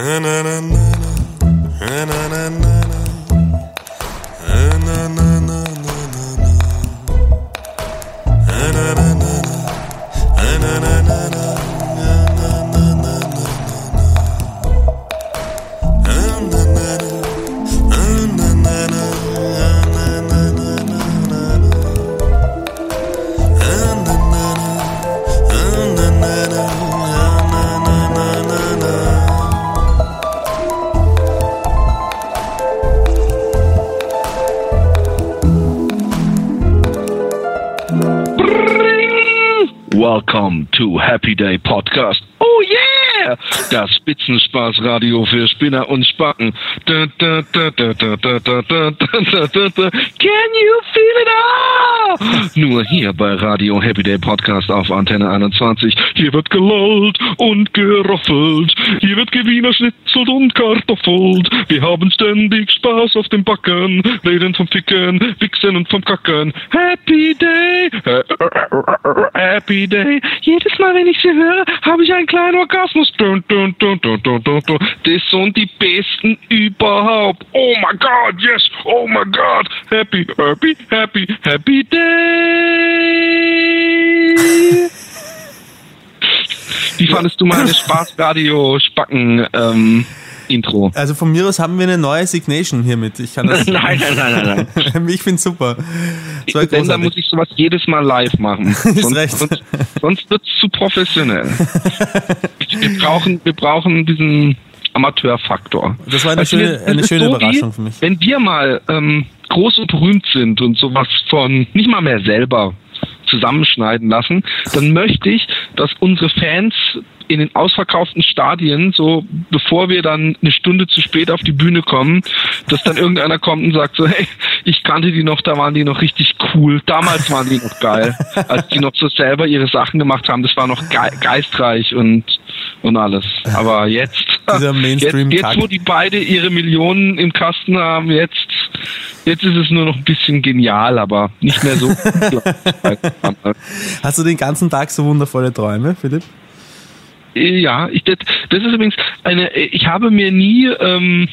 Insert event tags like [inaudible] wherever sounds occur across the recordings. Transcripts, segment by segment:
And I Spitzenspaßradio für Spinner und Spacken. Can you feel it all? [laughs] Nur hier bei Radio Happy Day Podcast auf Antenne 21. Hier wird gelollt und geroffelt. Hier wird Gewiener schnitzelt und kartoffelt. Wir haben ständig Spaß auf dem Backen. Reden vom Ficken, Wichsen und vom Kacken. Happy Day! Happy Day. Jedes Mal, wenn ich sie höre, habe ich einen kleinen Orgasmus. Das sind die besten überhaupt. Oh my God, yes. Oh my God. Happy, happy, happy, happy Day. Wie fandest du meine Spaßradio-Spacken? Ähm, Intro. Also von mir aus haben wir eine neue Signation hiermit. Ich kann das. [laughs] nein, nein, nein, nein, nein. [laughs] ich finde super. Wenn, dann muss ich sowas jedes Mal live machen. [laughs] Ist sonst, recht. sonst, sonst wird es zu professionell. wir, brauchen, wir brauchen diesen Amateurfaktor. Das war eine du, schöne, eine schöne so Überraschung wie, für mich. Wenn wir mal ähm, groß und berühmt sind und sowas von nicht mal mehr selber zusammenschneiden lassen, dann möchte ich, dass unsere Fans in den ausverkauften Stadien, so bevor wir dann eine Stunde zu spät auf die Bühne kommen, dass dann irgendeiner kommt und sagt so, hey, ich kannte die noch, da waren die noch richtig cool. Damals waren die noch geil, [laughs] als die noch so selber ihre Sachen gemacht haben. Das war noch ge geistreich und und alles. Aber jetzt, [laughs] jetzt, jetzt wo die beide ihre Millionen im Kasten haben, jetzt Jetzt ist es nur noch ein bisschen genial, aber nicht mehr so. [laughs] Hast du den ganzen Tag so wundervolle Träume, Philipp? ja, ich, das, das ist übrigens eine. Ich habe mir nie ähm,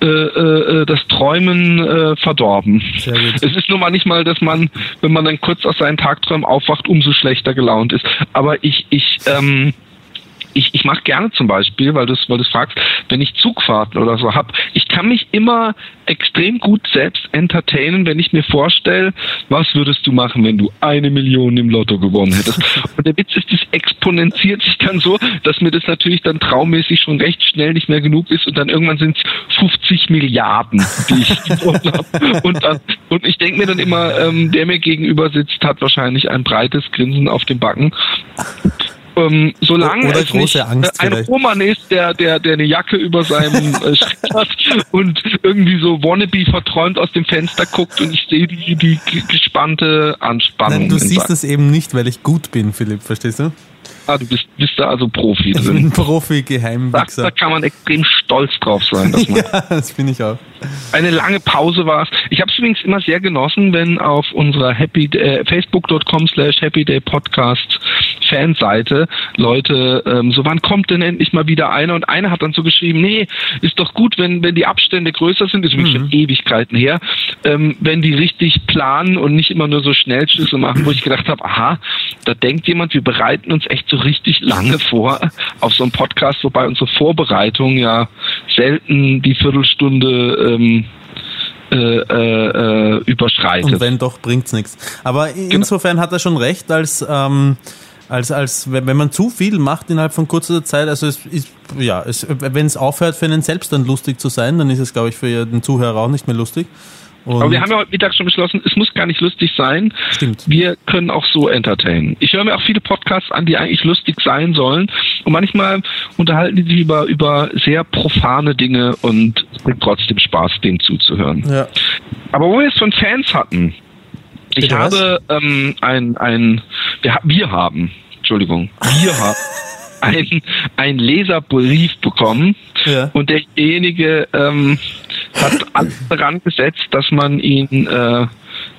äh, äh, das Träumen äh, verdorben. Es ist nur manchmal, dass man, wenn man dann kurz aus seinen Tagträumen aufwacht, umso schlechter gelaunt ist. Aber ich, ich, ähm, ich, ich mache gerne zum Beispiel, weil du weil du fragst, wenn ich Zugfahrten oder so hab, ich kann mich immer extrem gut selbst entertainen, wenn ich mir vorstelle, was würdest du machen, wenn du eine Million im Lotto gewonnen hättest. [laughs] Und der Witz ist, das exponentiert sich dann so, dass mir das natürlich dann traummäßig schon recht schnell nicht mehr genug ist und dann irgendwann sind es 50 Milliarden, die ich gewonnen habe. Und, dann, und ich denke mir dann immer, ähm, der mir gegenüber sitzt, hat wahrscheinlich ein breites Grinsen auf dem Backen ähm, solange Oder es nicht Angst ein vielleicht. Roman ist, der, der, der eine Jacke über seinem äh, Schritt [laughs] hat und irgendwie so wannabe verträumt aus dem Fenster guckt und ich sehe die, die gespannte Anspannung. Nein, du siehst es eben nicht, weil ich gut bin, Philipp, verstehst du? ah, du bist, bist da also Profi Ich bin drin. ein Da, da kann man extrem stolz drauf sein, dass man [laughs] Ja, das bin ich auch. eine lange Pause war es. Ich habe es übrigens immer sehr genossen, wenn auf unserer Happy äh, Facebook.com slash Happy Day Podcast Fanseite. Leute ähm, so wann kommt denn endlich mal wieder einer? Und einer hat dann so geschrieben nee ist doch gut wenn wenn die Abstände größer sind. Ist übrigens schon Ewigkeiten her. Ähm, wenn die richtig planen und nicht immer nur so Schnellschüsse machen wo ich gedacht habe aha da denkt jemand wir bereiten uns echt so richtig lange vor auf so einen Podcast wobei unsere Vorbereitung ja selten die Viertelstunde ähm, äh, äh, äh, überschreitet. Und wenn doch, bringt's nichts. Aber insofern hat er schon recht, als, ähm, als, als wenn man zu viel macht innerhalb von kurzer Zeit, also es ist, ja, es, wenn es aufhört für einen selbst dann lustig zu sein, dann ist es, glaube ich, für den Zuhörer auch nicht mehr lustig. Und Aber wir haben ja heute Mittag schon beschlossen, es muss gar nicht lustig sein. Stimmt. Wir können auch so entertainen. Ich höre mir auch viele Podcasts an, die eigentlich lustig sein sollen. Und manchmal unterhalten die sich über, über sehr profane Dinge und es bringt trotzdem Spaß, denen zuzuhören. ja. Aber wo wir es von Fans hatten, ich Bitte was? habe ähm, ein, ein wir, wir haben, Entschuldigung, wir haben ein, ein Leserbrief bekommen Ja. und derjenige ähm, hat alles daran gesetzt, dass man ihn äh,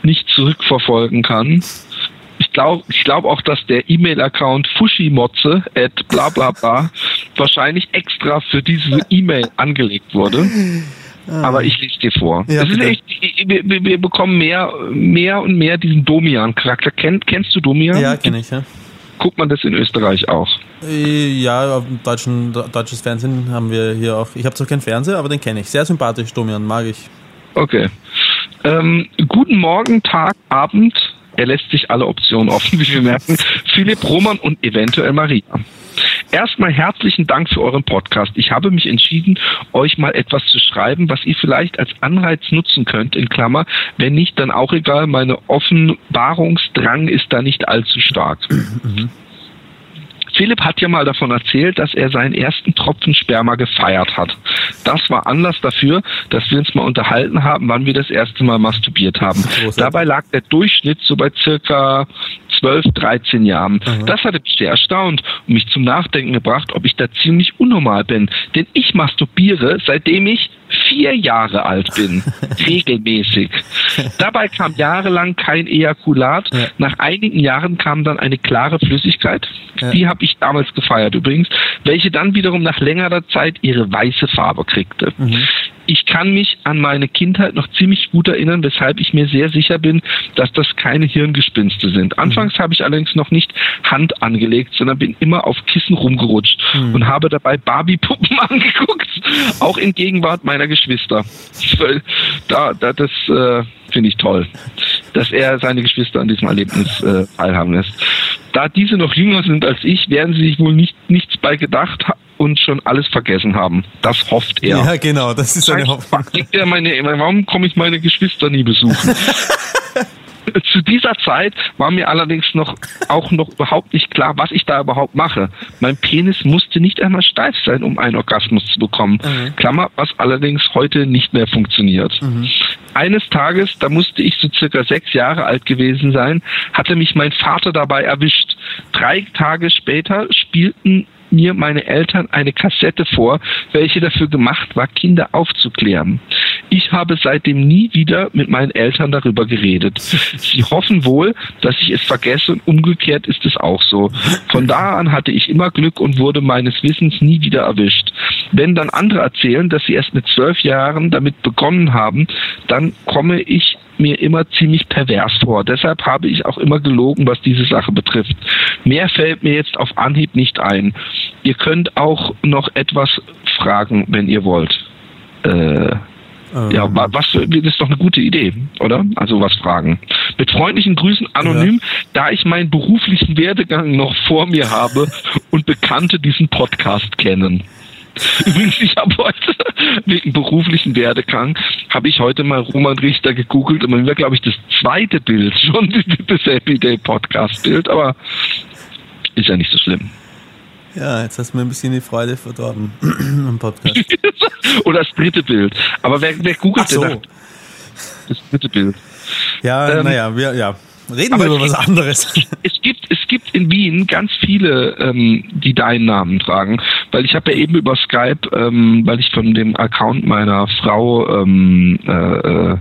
nicht zurückverfolgen kann. Ich glaube ich glaub auch, dass der E-Mail-Account fushimotze at bla bla bla wahrscheinlich extra für diese E-Mail angelegt wurde. Aber ich lese dir vor. Ja, das ist echt, wir, wir wir bekommen mehr, mehr und mehr diesen Domian-Charakter. Kenn, kennst du Domian? Ja, kenne ich, ja. Guckt man das in Österreich auch? Äh, Ja, auf deutschen, deutsches Fernsehen haben wir hier auch. Ich habe zwar keinen Fernseher, aber den kenne ich. Sehr sympathisch, Domian, mag ich. Okay. Ähm, guten Morgen, Tag, Abend. Er lässt sich alle Optionen offen, [laughs] wie wir merken. Philipp Roman und eventuell Maria. Erstmal herzlichen Dank für euren Podcast. Ich habe mich entschieden, euch mal etwas zu schreiben, was ihr vielleicht als Anreiz nutzen könnt, in Klammer. Wenn nicht, dann auch egal. Meine Offenbarungsdrang ist da nicht allzu stark. Philipp hat ja mal davon erzählt, dass er seinen ersten Tropfen Sperma gefeiert hat. Das war Anlass dafür, dass wir uns mal unterhalten haben, wann wir das erste Mal masturbiert haben. Dabei lag der Durchschnitt so bei circa 12, 13 Jahren. Das hatte mich sehr erstaunt und mich zum Nachdenken gebracht, ob ich da ziemlich unnormal bin. Denn ich masturbiere, seitdem ich vier Jahre alt bin. [laughs] regelmäßig. Dabei kam jahrelang kein Ejakulat. Ja. Nach einigen Jahren kam dann eine klare Flüssigkeit. Ja. Die habe ich damals gefeiert übrigens, welche dann wiederum nach längerer Zeit ihre weiße Farbe kriegte. Ich kann mich an meine Kindheit noch ziemlich gut erinnern, weshalb ich mir sehr sicher bin, dass das keine Hirngespinste sind. Anfangs habe ich allerdings noch nicht Hand angelegt, sondern bin immer auf Kissen rumgerutscht und habe dabei Barbie-Puppen [laughs] angeguckt, auch in Gegenwart meiner Geschwister. [laughs] Da, da, das äh, finde ich toll, dass er seine Geschwister an diesem Erlebnis äh, teilhaben lässt. Da diese noch jünger sind als ich, werden sie sich wohl nicht, nichts bei gedacht und schon alles vergessen haben. Das hofft er. Ja, genau, das ist eine Hoffnung. Er meine, warum komme ich meine Geschwister nie besuchen? [laughs] Zu dieser Zeit war mir allerdings noch auch noch überhaupt nicht klar, was ich da überhaupt mache. Mein Penis musste nicht einmal steif sein, um einen Orgasmus zu bekommen. Klammer, was allerdings heute nicht mehr funktioniert. Eines Tages, da musste ich so circa sechs Jahre alt gewesen sein, hatte mich mein Vater dabei erwischt. Drei Tage später spielten mir meine Eltern eine Kassette vor, welche dafür gemacht war, Kinder aufzuklären. Ich habe seitdem nie wieder mit meinen Eltern darüber geredet. Sie hoffen wohl, dass ich es vergesse und umgekehrt ist es auch so. Von da an hatte ich immer Glück und wurde meines Wissens nie wieder erwischt. Wenn dann andere erzählen, dass sie erst mit zwölf Jahren damit begonnen haben, dann komme ich mir immer ziemlich pervers vor. Deshalb habe ich auch immer gelogen, was diese Sache betrifft. Mehr fällt mir jetzt auf Anhieb nicht ein. Ihr könnt auch noch etwas fragen, wenn ihr wollt. Äh, ja, wa- was, das ist doch eine gute Idee, oder? Also was fragen. Mit freundlichen Grüßen anonym, da ich meinen beruflichen Werdegang noch vor mir habe und Bekannte diesen Podcast kennen. [laughs] Übrigens, ich habe heute wegen beruflichen Werdegang habe ich heute mal Roman Richter gegoogelt und man wäre, glaube ich, das zweite Bild [laughs] schon das Happy Day Podcast Bild, aber ist ja nicht so schlimm. Ja, jetzt hast du mir ein bisschen die Freude verdorben [clears throat] am Podcast. [laughs] Oder das dritte Bild. Aber wer, wer googelt Ach so. denn nach das dritte Bild? Ja, Ähm, naja, wir, ja. Reden aber wir über was anderes. Es gibt, es gibt in Wien ganz viele, ähm, die deinen Namen tragen, weil ich habe ja eben über Skype, ähm, weil ich von dem Account meiner Frau ähm, äh, äh,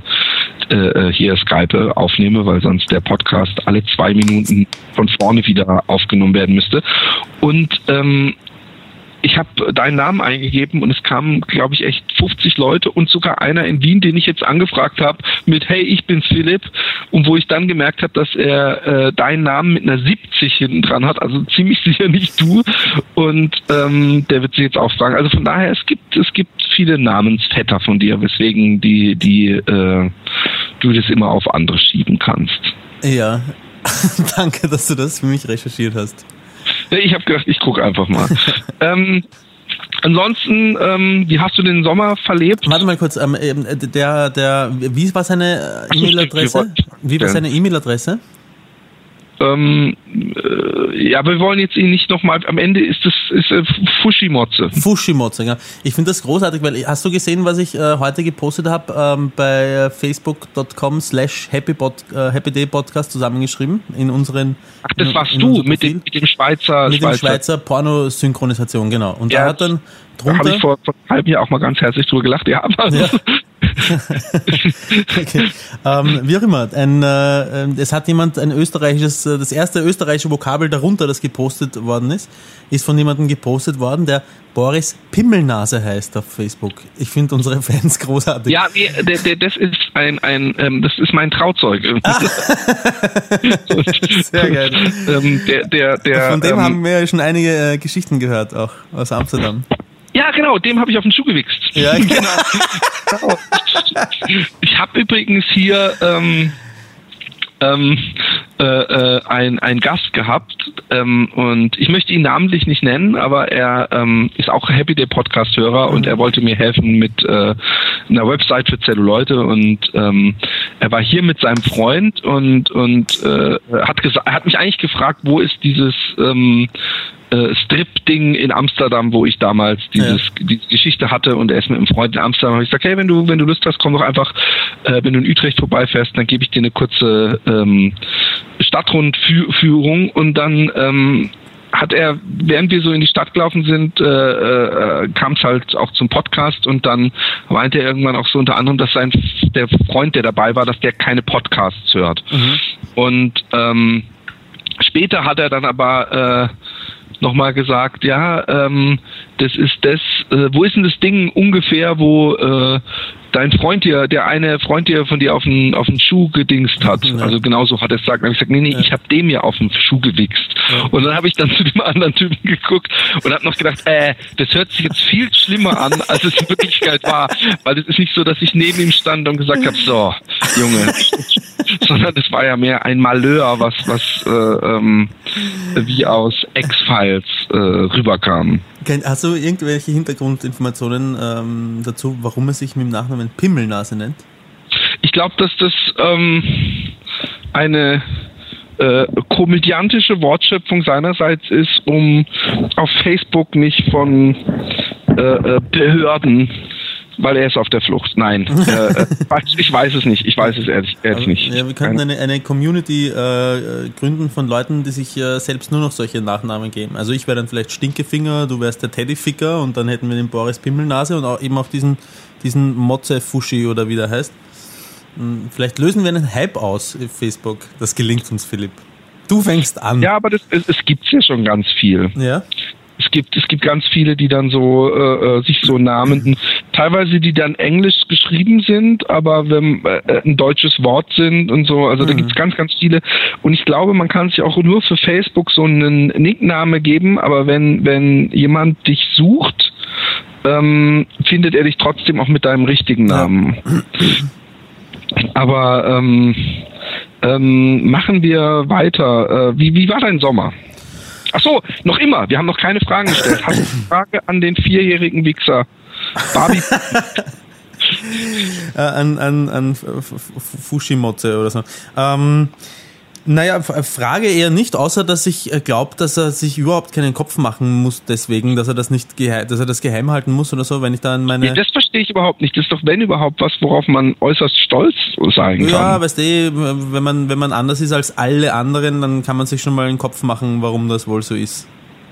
äh, hier Skype aufnehme, weil sonst der Podcast alle zwei Minuten von vorne wieder aufgenommen werden müsste. Und ähm, ich habe deinen Namen eingegeben und es kamen, glaube ich, echt 50 Leute und sogar einer in Wien, den ich jetzt angefragt habe mit Hey, ich bin's Philipp und wo ich dann gemerkt habe, dass er äh, deinen Namen mit einer 70 hinten dran hat, also ziemlich [laughs] sicher nicht du und ähm, der wird sich jetzt auch fragen. Also von daher, es gibt es gibt viele Namensvetter von dir, weswegen die die äh, du das immer auf andere schieben kannst. ja. [laughs] Danke, dass du das für mich recherchiert hast. Ich habe gedacht, ich gucke einfach mal. [laughs] ähm, ansonsten, ähm, wie hast du den Sommer verlebt? Warte mal kurz, ähm, ähm, der, der, wie war seine äh, E-Mail-Adresse? Wie war seine E-Mail-Adresse? Ähm, äh, ja, aber wir wollen jetzt ihn nicht nochmal. Am Ende ist es ist, äh, Fushimotze. Fushimotze, ja. Ich finde das großartig, weil hast du gesehen, was ich äh, heute gepostet habe ähm, bei facebook.com slash äh, happyday-podcast zusammengeschrieben in unseren Ach, das in- warst in du mit dem, mit dem Schweizer. mit dem Schweizer Pornosynchronisation, genau. Und Ja, da hat dann Da habe drunter ich vor, vor einem halben Jahr auch mal ganz herzlich drüber gelacht. Ja, aber Ja. [laughs] okay. Ähm, wie auch immer, ein, äh, es hat jemand ein österreichisches, äh, das erste österreichische Vokabel darunter, das gepostet worden ist, ist von jemandem gepostet worden, der Boris Pimmelnase heißt auf Facebook. Ich finde unsere Fans großartig. Ja, der, der, das ist ein, ein ähm, das ist mein Trauzeug. [laughs] Sehr geil. ähm, der, der, der, von dem ähm, haben wir ja schon einige äh, Geschichten gehört, auch aus Amsterdam. Ja, genau, dem habe ich auf den Schuh gewichst. Ja, [laughs] genau. ich habe übrigens hier ähm, ähm, äh, äh, ein, ein Gast gehabt ähm, und ich möchte ihn namentlich nicht nennen, aber er ähm, ist auch Happy Day Podcast Hörer mhm. und er wollte mir helfen mit äh, einer Website für Zelluleute und ähm, er war hier mit seinem Freund und und äh, hat gesagt, hat mich eigentlich gefragt, wo ist dieses ähm, äh, Strip-Ding in Amsterdam, wo ich damals dieses, ja. diese Geschichte hatte und er ist mit einem Freund in Amsterdam. Habe ich gesagt, hey, wenn du wenn du Lust hast, komm doch einfach, äh, wenn du in Utrecht vorbeifährst, dann gebe ich dir eine kurze ähm, Stadtrundführung und dann ähm, hat er, während wir so in die Stadt gelaufen sind, äh, äh, kam es halt auch zum Podcast und dann meinte er irgendwann auch so unter anderem, dass sein der Freund, der dabei war, dass der keine Podcasts hört. Mhm. Und ähm, später hat er dann aber äh, nochmal gesagt, ja, ähm, das ist das, äh, wo ist denn das Ding ungefähr, wo äh, dein Freund dir, der eine Freund dir von dir auf den, auf den Schuh gedingst hat. Ja. Also genauso hat er es gesagt. Dann habe ich gesagt, nee, nee, ja. ich habe dem ja auf den Schuh gewichst. Ja. Und dann habe ich dann zu dem anderen Typen geguckt und habe noch gedacht, äh, das hört sich jetzt viel schlimmer an, als es in Wirklichkeit war. Weil es ist nicht so, dass ich neben ihm stand und gesagt habe, so, Junge, [laughs] sondern es war ja mehr ein Malheur, was, was äh, ähm, wie aus X-Files äh, rüberkam. Hast du irgendwelche Hintergrundinformationen ähm, dazu, warum er sich mit dem Nachnamen Pimmelnase nennt? Ich glaube, dass das ähm, eine äh, komödiantische Wortschöpfung seinerseits ist, um auf Facebook nicht von äh, äh Behörden weil er ist auf der Flucht. Nein, [laughs] äh, ich weiß es nicht. Ich weiß es ehrlich, ehrlich also, nicht. Ja, wir könnten eine, eine Community äh, gründen von Leuten, die sich äh, selbst nur noch solche Nachnamen geben. Also ich wäre dann vielleicht Stinkefinger, du wärst der Teddyficker und dann hätten wir den Boris Pimmelnase und auch eben auch diesen, diesen Motze Fushi oder wie der heißt. Hm, vielleicht lösen wir einen Hype aus auf Facebook. Das gelingt uns, Philipp. Du fängst an. Ja, aber das, es, es gibt ja schon ganz viel. Ja es gibt es gibt ganz viele, die dann so äh, äh, sich so Namen, teilweise die dann englisch geschrieben sind, aber wenn äh, ein deutsches Wort sind und so, also mhm. da gibt es ganz ganz viele und ich glaube, man kann sich auch nur für Facebook so einen Nickname geben, aber wenn wenn jemand dich sucht, ähm, findet er dich trotzdem auch mit deinem richtigen Namen. Ja. Aber ähm, ähm, machen wir weiter. Äh, wie, wie war dein Sommer? Ach so, noch immer. Wir haben noch keine Fragen gestellt. Hast du eine Frage an den vierjährigen Wichser? Barbie. [laughs] äh, an, an, an Fushimote oder so. Ähm, naja, Frage eher nicht, außer dass ich äh, glaube, dass er sich überhaupt keinen Kopf machen muss, deswegen, dass er das nicht geheim, dass er das geheim halten muss oder so, wenn ich da an meine. Nee, das verstehe ich überhaupt nicht. Das ist doch, wenn überhaupt, was, worauf man äußerst stolz sein kann. Ja, weißt du, wenn man, wenn man anders ist als alle anderen, dann kann man sich schon mal einen Kopf machen, warum das wohl so ist.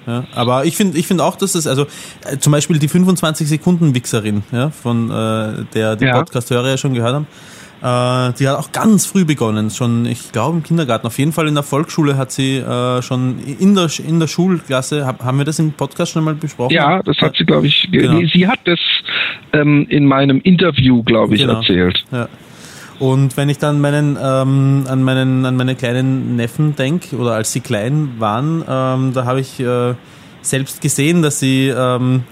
Ja, aber ich finde ich finde auch, dass das, also äh, zum Beispiel die 25 Sekunden Wichserin, ja, von äh, der die ja. Podcast-Hörer ja schon gehört haben, äh, die hat auch ganz früh begonnen, schon, ich glaube im Kindergarten. Auf jeden Fall in der Volksschule hat sie äh, schon in der, in der Schulklasse, hab, haben wir das im Podcast schon mal besprochen? Ja, das hat sie, glaube ich, genau. sie hat das ähm, in meinem Interview, glaube ich, genau. erzählt. Ja. Und wenn ich dann meinen, ähm, an, meinen, an meine kleinen Neffen denke, oder als sie klein waren, ähm, da habe ich äh, selbst gesehen, dass sie ähm,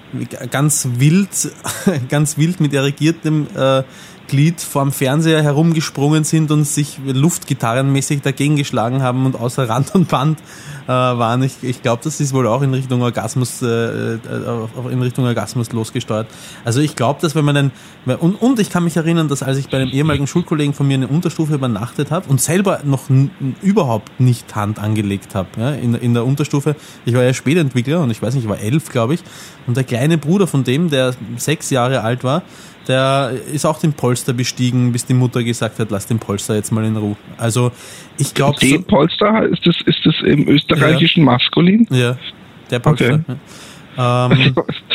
ganz wild, [laughs] ganz wild mit irrigiertem äh, Glied vorm Fernseher herumgesprungen sind und sich luftgitarrenmäßig dagegen geschlagen haben und außer Rand und Band äh, waren. Ich, ich glaube, das ist wohl auch in Richtung Orgasmus, äh, äh in Richtung Orgasmus losgesteuert. Also ich glaube, dass wenn man einen, und, und ich kann mich erinnern, dass als ich bei einem ehemaligen Schulkollegen von mir eine Unterstufe übernachtet habe und selber noch überhaupt nicht Hand angelegt habe, ja, in, in der Unterstufe, ich war ja Spätentwickler und ich weiß nicht, ich war elf, glaube ich, und der kleine Bruder von dem, der sechs Jahre alt war, der ist auch den Polster bestiegen, bis die Mutter gesagt hat, lass den Polster jetzt mal in Ruhe. Also ich glaube. Den so, Polster ist das, ist das im österreichischen ja. Maskulin? Ja, der Polster. Okay. Ja. Ähm, [laughs]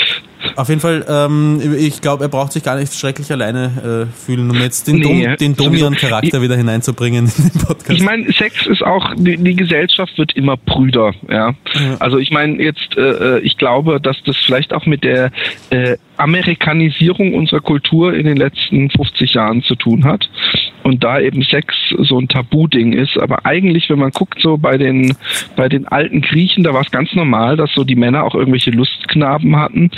Auf jeden Fall, ähm, ich glaube, er braucht sich gar nicht schrecklich alleine äh, fühlen, um jetzt den, Nee, Dom, den Domian-Charakter wieder hineinzubringen in den Podcast. Ich meine, Sex ist auch, die, die Gesellschaft wird immer prüder, ja. Ja. Also ich meine jetzt, äh, äh, ich glaube, dass das vielleicht auch mit der äh, Amerikanisierung unserer Kultur in den letzten 50 Jahren zu tun hat. Und da eben Sex so ein Tabu-Ding ist. Aber eigentlich, wenn man guckt, so bei den, bei den alten Griechen, da war es ganz normal, dass so die Männer auch irgendwelche Lustknaben hatten.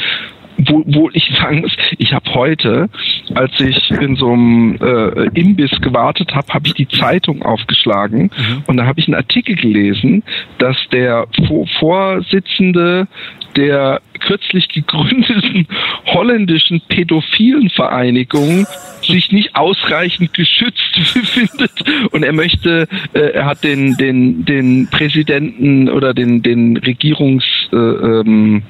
Wo, wo ich sagen muss, ich habe heute, als ich in so einem äh, Imbiss gewartet habe, habe ich die Zeitung aufgeschlagen und da habe ich einen Artikel gelesen, dass der Vor Vorsitzende der kürzlich gegründeten [laughs] holländischen pädophilen Vereinigung sich nicht ausreichend geschützt [laughs] findet und er möchte, äh, er hat den den den Präsidenten oder den den Regierungs äh, ähm,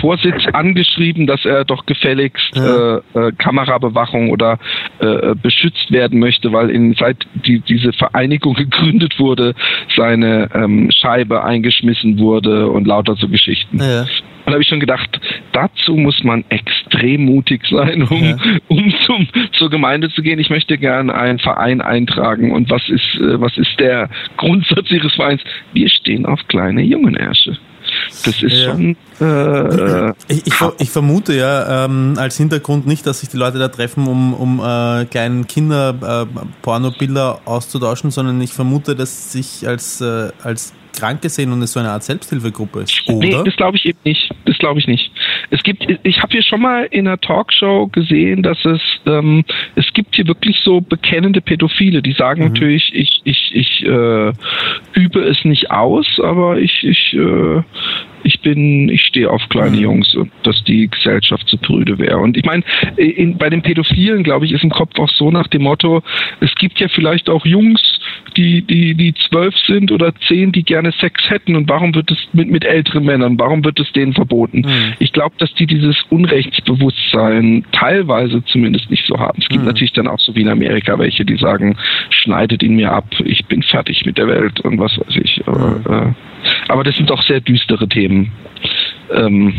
Vorsitz angeschrieben, dass er doch gefälligst Ja. äh, äh, Kamerabewachung oder äh, beschützt werden möchte, weil in, seit die, diese Vereinigung [laughs] gegründet wurde, seine ähm, Scheibe eingeschmissen wurde und lauter so Geschichten. ja. Und da habe ich schon gedacht, dazu muss man extrem mutig sein, um, Ja. [laughs] um zum, zur Gemeinde zu gehen. Ich möchte gerne einen Verein eintragen. Und was ist, äh, was ist der [laughs] Grundsatz Ihres Vereins? Wir stehen auf kleine Jungenärsche. Das ist Ja. schon äh, Ich, ich, ich vermute ja ähm, als Hintergrund nicht, dass sich die Leute da treffen, um, um äh, kleinen Kinder äh, Pornobilder auszutauschen, sondern ich vermute, dass sich als, äh, als Kranke sehen und es so eine Art Selbsthilfegruppe ist. Nee, Oder? das glaube ich eben nicht. Das glaube ich nicht. Es gibt, ich habe hier schon mal in einer Talkshow gesehen, dass es, ähm, es gibt hier wirklich so bekennende Pädophile, die sagen Mhm. natürlich, ich, ich, ich äh, übe es nicht aus, aber ich, ich, äh, ich bin, ich stehe auf kleine Mhm. Jungs und dass die Gesellschaft zu prüde wäre. Und ich meine, in- bei den Pädophilen, glaube ich, ist im Kopf auch so nach dem Motto, es gibt ja vielleicht auch Jungs, die, die, die zwölf sind oder zehn, die gerne Sex hätten und warum wird es mit, mit älteren Männern, warum wird es denen verboten? Mhm. Ich glaube, dass die dieses Unrechtsbewusstsein teilweise zumindest nicht so haben. Es gibt Mhm. natürlich dann auch so wie in Amerika welche, die sagen, schneidet ihn mir ab, ich bin fertig mit der Welt und was weiß ich. Aber, äh, aber das sind doch sehr düstere Themen. Ähm,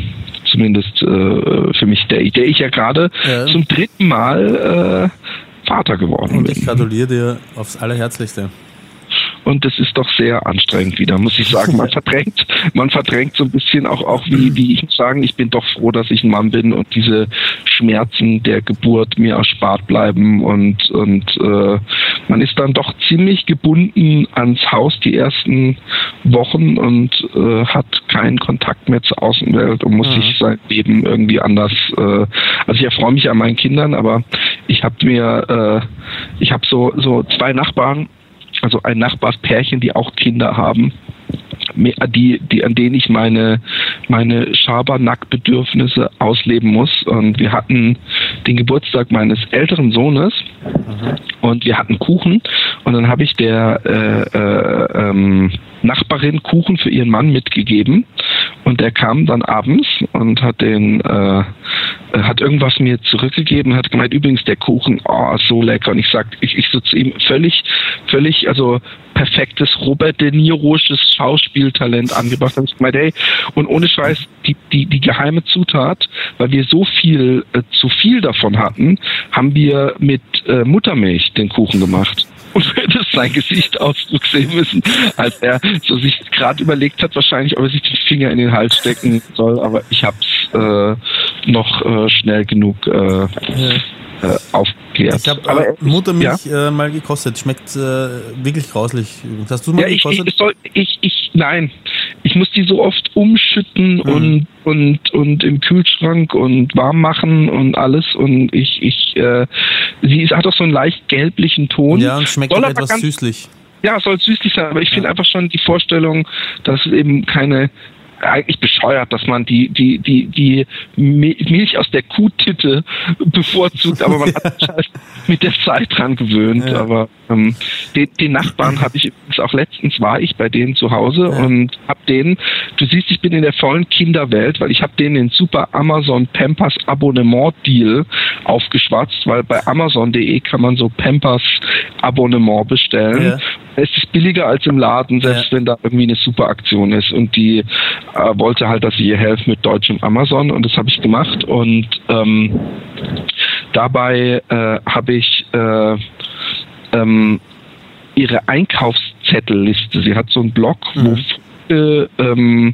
zumindest äh, für mich, der, der ich ja gerade Ja. zum dritten Mal äh, Vater geworden und ich bin. gratuliere dir aufs Allerherzlichste. Und das ist doch sehr anstrengend wieder, muss ich sagen. Man [laughs] verdrängt, man verdrängt so ein bisschen auch, auch wie, wie ich muss sagen, ich bin doch froh, dass ich ein Mann bin und diese Schmerzen der Geburt mir erspart bleiben und, und äh, man ist dann doch ziemlich gebunden ans Haus die ersten Wochen und äh, hat keinen Kontakt mehr zur Außenwelt und muss Mhm. sich sein Leben irgendwie anders. Äh, also ich erfreue mich an meinen Kindern, aber ich habe mir, äh, ich habe so so zwei Nachbarn, also ein Nachbarspärchen, die auch Kinder haben, die, die, an denen ich meine, meine Schabernack-Bedürfnisse ausleben muss. Und wir hatten den Geburtstag meines älteren Sohnes und wir hatten Kuchen und dann habe ich der äh, äh, ähm, Nachbarin Kuchen für ihren Mann mitgegeben und der kam dann abends und hat den äh, hat irgendwas mir zurückgegeben hat gemeint übrigens der Kuchen oh so lecker. Und ich sag ich, ich so zu ihm völlig völlig also perfektes Robert De Niro'sches Schauspieltalent angebracht. Habe ich gemeint hey und ohne Scheiß die die die geheime Zutat weil wir so viel äh, zu viel davon hatten haben wir mit äh, Muttermilch den Kuchen gemacht. [laughs] Und hättest sein Gesichtsausdruck sehen müssen, als er so sich gerade überlegt hat, wahrscheinlich, ob er sich den Finger in den Hals stecken soll, aber ich hab's äh, noch äh, schnell genug äh, Ja. äh, aufgeklärt. Ich habe aber äh, Muttermilch äh, mal gekostet. Schmeckt äh, wirklich grauslich. Hast du mal ja, ich, gekostet? ich, soll, ich, ich, nein, ich muss die so oft umschütten und, und, und im Kühlschrank und warm machen und alles und ich, ich, äh, sie ist, hat auch so einen leicht gelblichen Ton. ja, und schmeckt Soll auch etwas süßlich. Ja, es soll süßlich sein, aber ich finde einfach schon die Vorstellung, dass es eben keine eigentlich bescheuert, dass man die die die die Mi- Milch aus der Kuhtitte bevorzugt, aber man [laughs] hat halt mit der Zeit dran gewöhnt. Ja. Aber ähm, den, den Nachbarn habe ich übrigens auch letztens war ich bei denen zu Hause Ja. und habe denen, du siehst, ich bin in der vollen Kinderwelt, weil ich habe denen den super Amazon Pampers Abonnement Deal aufgeschwatzt, weil bei Amazon.de kann man so Pampers Abonnement bestellen. Es ist billiger als im Laden, selbst Ja. wenn da irgendwie eine super Aktion ist. Und die äh, wollte halt, dass ich ihr helfe mit deutschem Amazon und das habe ich gemacht. Und ähm, dabei äh, habe ich äh, ähm, ihre Einkaufszettelliste. Sie hat so einen Blog, wo Mhm. äh, ähm,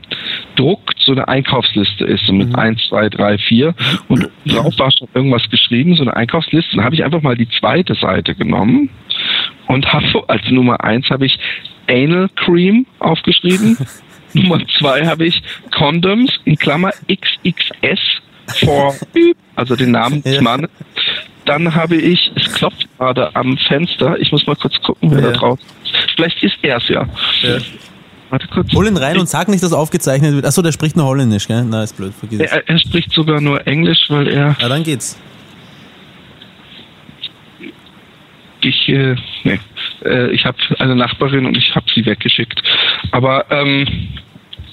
druckt so eine Einkaufsliste ist, so mit Mhm. 1, 2, 3, 4 und drauf war schon irgendwas geschrieben, so eine Einkaufsliste. Dann habe ich einfach mal die zweite Seite genommen und habe als Nummer 1 habe ich Anal Cream aufgeschrieben. [laughs] Nummer 2 habe ich Condoms in Klammer XXS for also den Namen des. Mannes. Dann habe ich, es klopft gerade am Fenster. Ich muss mal kurz gucken, wer Ja. da draußen ist. Vielleicht ist er es ja. Ja. Warte kurz. Hol ihn rein und sag nicht, dass aufgezeichnet wird. Achso, der spricht nur Holländisch, gell? Na, ist blöd, vergiss es. Er, er spricht sogar nur Englisch, weil er Ja, dann geht's. Ich äh, nee, äh, ich habe eine Nachbarin und ich habe sie weggeschickt. Aber ähm,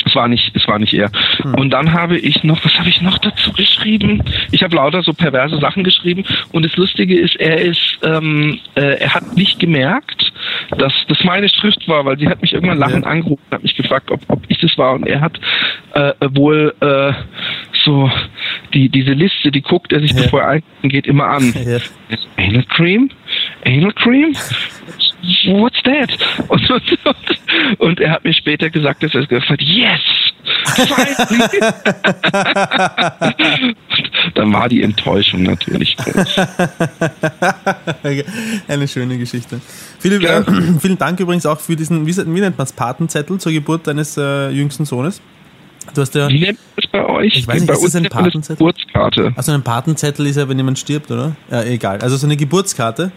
es war nicht, es war nicht er. Und dann habe ich noch, was habe ich noch dazu geschrieben? Ich habe lauter so perverse Sachen geschrieben. Und das Lustige ist, er ist, ähm, äh, er hat nicht gemerkt, dass das meine Schrift war, weil sie hat mich irgendwann lachend Ja. angerufen, hat mich gefragt, ob, ob ich das war. Und er hat äh, wohl äh, so die diese Liste, die guckt er sich, Ja. bevor er einkaufen geht, immer an. [laughs] Ja. Anal Cream? Anal Cream? What's that? Und, und, und, und er hat mir später gesagt, dass er gesagt hat, yes! [laughs] Dann war die Enttäuschung natürlich groß. [laughs] Eine schöne Geschichte. Philipp, äh, [clears throat] vielen Dank übrigens auch für diesen, wie, wie nennt man es, Patenzettel zur Geburt deines äh, jüngsten Sohnes. Du hast ja, Wie nennt man das bei euch? Ich weiß nicht, bei ist das ein Patenzettel? Geburtskarte. also ein Patenzettel ist ja, wenn jemand stirbt, oder? Ja, egal. Also so eine Geburtskarte.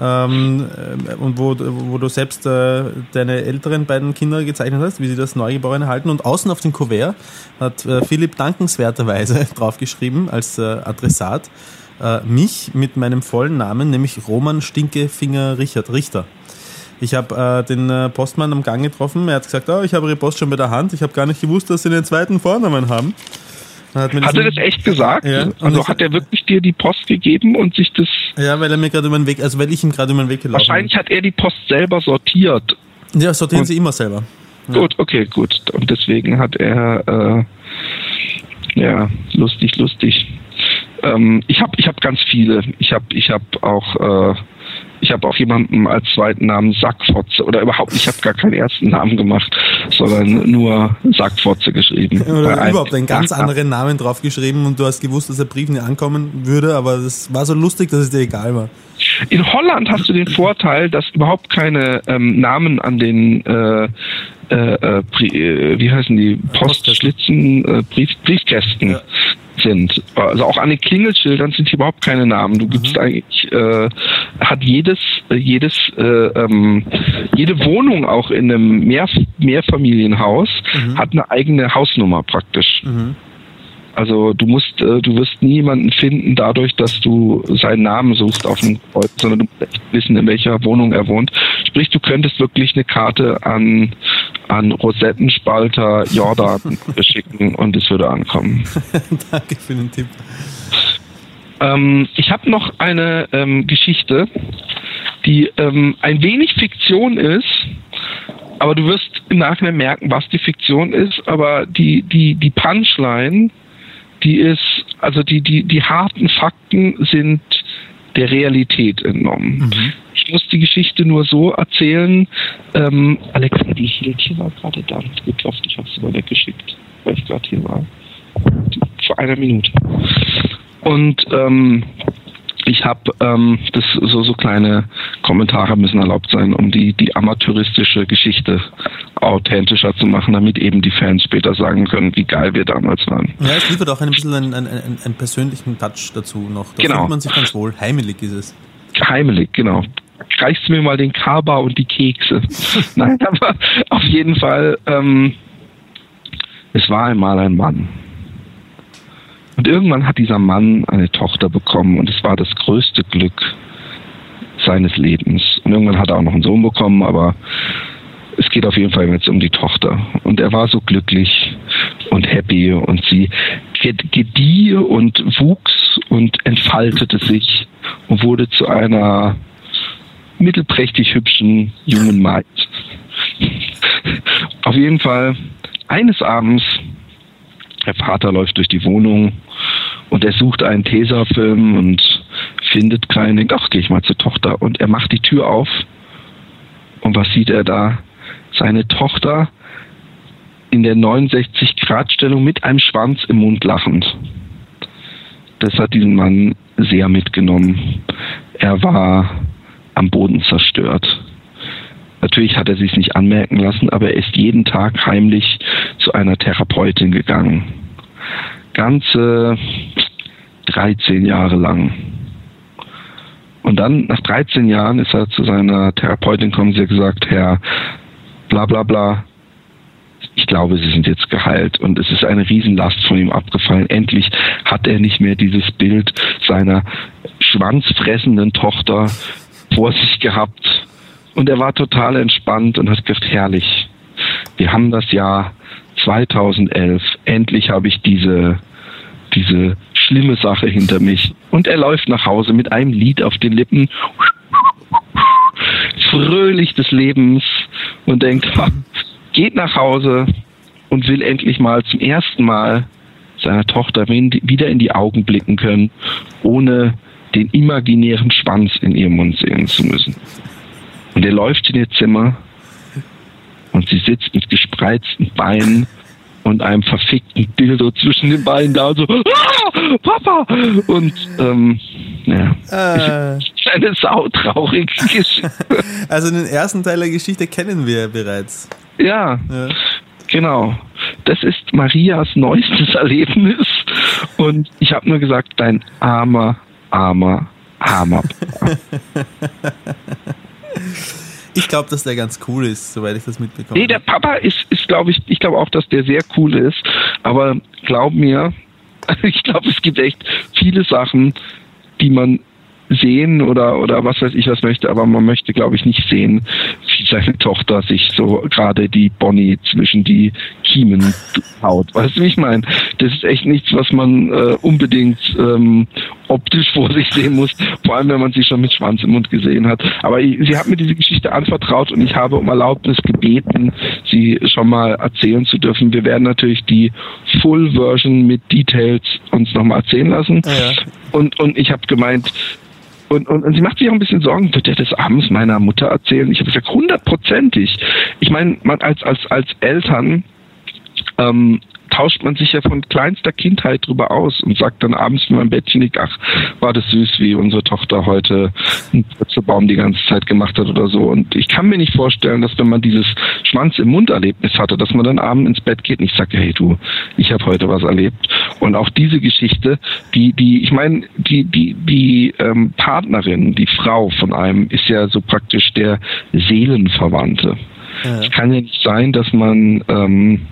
Ähm, äh, und wo, wo du selbst äh, deine älteren beiden Kinder gezeichnet hast, wie sie das Neugeborene halten. Und außen auf dem Kuvert hat äh, Philipp dankenswerterweise [laughs] draufgeschrieben als äh, Adressat äh, mich mit meinem vollen Namen, nämlich Roman Stinkefinger Richard Richter. Ich habe äh, den äh, Postmann am Gang getroffen. Er hat gesagt, oh, ich habe Ihre Post schon bei der Hand. Ich habe gar nicht gewusst, dass Sie einen zweiten Vornamen haben. Hat, Hat er das echt gesagt? Ja. Also hat er wirklich dir die Post gegeben und sich das. Ja, weil er mir gerade über den Weg, also weil ich ihm gerade über den Weg gelaufen Wahrscheinlich hat er die Post selber sortiert. Ja, sortieren Und- Sie immer selber. Gut, okay, gut. Und deswegen hat er, äh, ja, lustig, lustig. Ähm, ich habe ich hab ganz viele. Ich habe ich hab auch, äh, ich habe auch jemanden als zweiten Namen Sackfotze oder überhaupt, ich habe gar keinen ersten Namen gemacht, sondern nur Sackfotze geschrieben. Oder überhaupt einen ganz anderen Namen draufgeschrieben und du hast gewusst, dass der Brief nicht ankommen würde, aber das war so lustig, dass es dir egal war. In Holland hast du den Vorteil, dass überhaupt keine ähm, Namen an den äh, äh, äh, äh, wie heißen die Postschlitzen, äh, Brief, Briefkästen Ja. Sind. Also auch an den Klingelschildern sind hier überhaupt keine Namen. Du gibst eigentlich äh, hat jedes jedes äh, ähm, jede Wohnung auch in einem Mehr Mehrfamilienhaus hat eine eigene Hausnummer praktisch. Mhm. Also du musst, äh, du wirst niemanden finden dadurch, dass du seinen Namen suchst auf dem Kreuz, sondern du musst wissen, in welcher Wohnung er wohnt. Sprich, du könntest wirklich eine Karte an an Rosettenspalter Jordan [laughs] schicken und es würde ankommen. [laughs] Danke für den Tipp. Ähm, ich habe noch eine ähm, Geschichte, die ähm, ein wenig Fiktion ist, aber du wirst im Nachhinein merken, was die Fiktion ist, aber die, die, die Punchline, die ist, also die, die, die harten Fakten sind der Realität entnommen. Ich muss die Geschichte nur so erzählen. Ähm, Alexa, die hielt hier war gerade da, hat geklopft, ich habe sie mal weggeschickt, weil ich gerade hier war. Vor einer Minute. Und ähm, ich habe ähm, das so so kleine Kommentare müssen erlaubt sein, um die die amateuristische Geschichte authentischer zu machen, damit eben die Fans später sagen können, wie geil wir damals waren. Ja, es liefert auch ein bisschen einen, einen, einen, einen persönlichen Touch dazu noch. Da Genau. fühlt man sich ganz wohl. Heimelig ist es. Heimelig, genau. Reichst du mir mal den Kaba und die Kekse? [laughs] Nein, aber auf jeden Fall, ähm, es war einmal ein Mann. Und irgendwann hat dieser Mann eine Tochter bekommen und es war das größte Glück seines Lebens. Und irgendwann hat er auch noch einen Sohn bekommen, aber es geht auf jeden Fall jetzt um die Tochter. Und er war so glücklich und happy und sie gedieh und wuchs und entfaltete sich und wurde zu einer mittelprächtig hübschen jungen Maid. Auf jeden Fall, eines Abends, der Vater läuft durch die Wohnung und er sucht einen Tesafilm und findet keinen. Denkt, ach, gehe ich mal zur Tochter. Und er macht die Tür auf. Und was sieht er da? Seine Tochter in der 69-Grad-Stellung mit einem Schwanz im Mund lachend. Das hat diesen Mann sehr mitgenommen. Er war am Boden zerstört. Natürlich hat er sich nicht anmerken lassen, aber er ist jeden Tag heimlich zu einer Therapeutin gegangen. Ganze 13 Jahre lang. Und dann, nach 13 Jahren, ist er zu seiner Therapeutin gekommen, sie hat gesagt, Herr, bla bla bla, ich glaube, Sie sind jetzt geheilt. Und es ist eine Riesenlast von ihm abgefallen. Endlich hat er nicht mehr dieses Bild seiner schwanzfressenden Tochter vor sich gehabt. Und er war total entspannt und hat gesagt, herrlich, wir haben das Jahr 2011. Endlich habe ich diese, diese schlimme Sache hinter mich. Und er läuft nach Hause mit einem Lied auf den Lippen, fröhlich des Lebens und denkt, geht nach Hause und will endlich mal zum ersten Mal seiner Tochter wieder in die Augen blicken können, ohne den imaginären Schwanz in ihrem Mund sehen zu müssen. Und er läuft in ihr Zimmer und sie sitzt mit gespreizten Beinen und einem verfickten Dildo zwischen den Beinen da und so, ah, Papa! Und ähm, ja, äh. eine sautraurige Geschichte. [laughs] Also den ersten Teil der Geschichte kennen wir bereits. Ja, ja. genau. Das ist Marias neuestes Erlebnis und ich habe nur gesagt, dein armer, armer, armer. Ich glaube, dass der ganz cool ist, soweit ich das mitbekomme. Nee, der Papa ist, ist glaube ich, ich glaube auch, dass der sehr cool ist. Aber glaub mir, [laughs] ich glaube, es gibt echt viele Sachen, die man sehen oder, oder was weiß ich was möchte, aber man möchte, glaube ich, nicht sehen, wie seine Tochter sich so gerade die Bonnie zwischen die Kiemen haut. Weißt du, wie ich meine? Das ist echt nichts, was man äh, unbedingt ähm, optisch [laughs] vor sich sehen muss, vor allem wenn man sie schon mit Schwanz im Mund gesehen hat. Aber ich, sie hat mir diese Geschichte anvertraut und ich habe um Erlaubnis gebeten, sie schon mal erzählen zu dürfen. Wir werden natürlich die Full Version mit Details uns nochmal erzählen lassen. Ja. Und, und ich habe gemeint, und, und, und sie macht sich auch ein bisschen Sorgen, wird er das abends meiner Mutter erzählen? Ich habe gesagt, hundertprozentig. Ich meine, man als, als, als Eltern ähm, tauscht man sich ja von kleinster Kindheit drüber aus und sagt dann abends, wenn man im Bettchen liegt, ach, war das süß, wie unsere Tochter heute einen Purzelbaum die ganze Zeit gemacht hat oder so. Und ich kann mir nicht vorstellen, dass wenn man dieses Schwanz im Mund Erlebnis hatte, dass man dann abends ins Bett geht und ich sage, hey du, ich habe heute was erlebt. Und auch diese Geschichte, die, die, ich meine, die, die, die ähm, Partnerin, die Frau von einem ist ja so praktisch der Seelenverwandte. Ja. Es kann ja nicht sein, dass man ähm,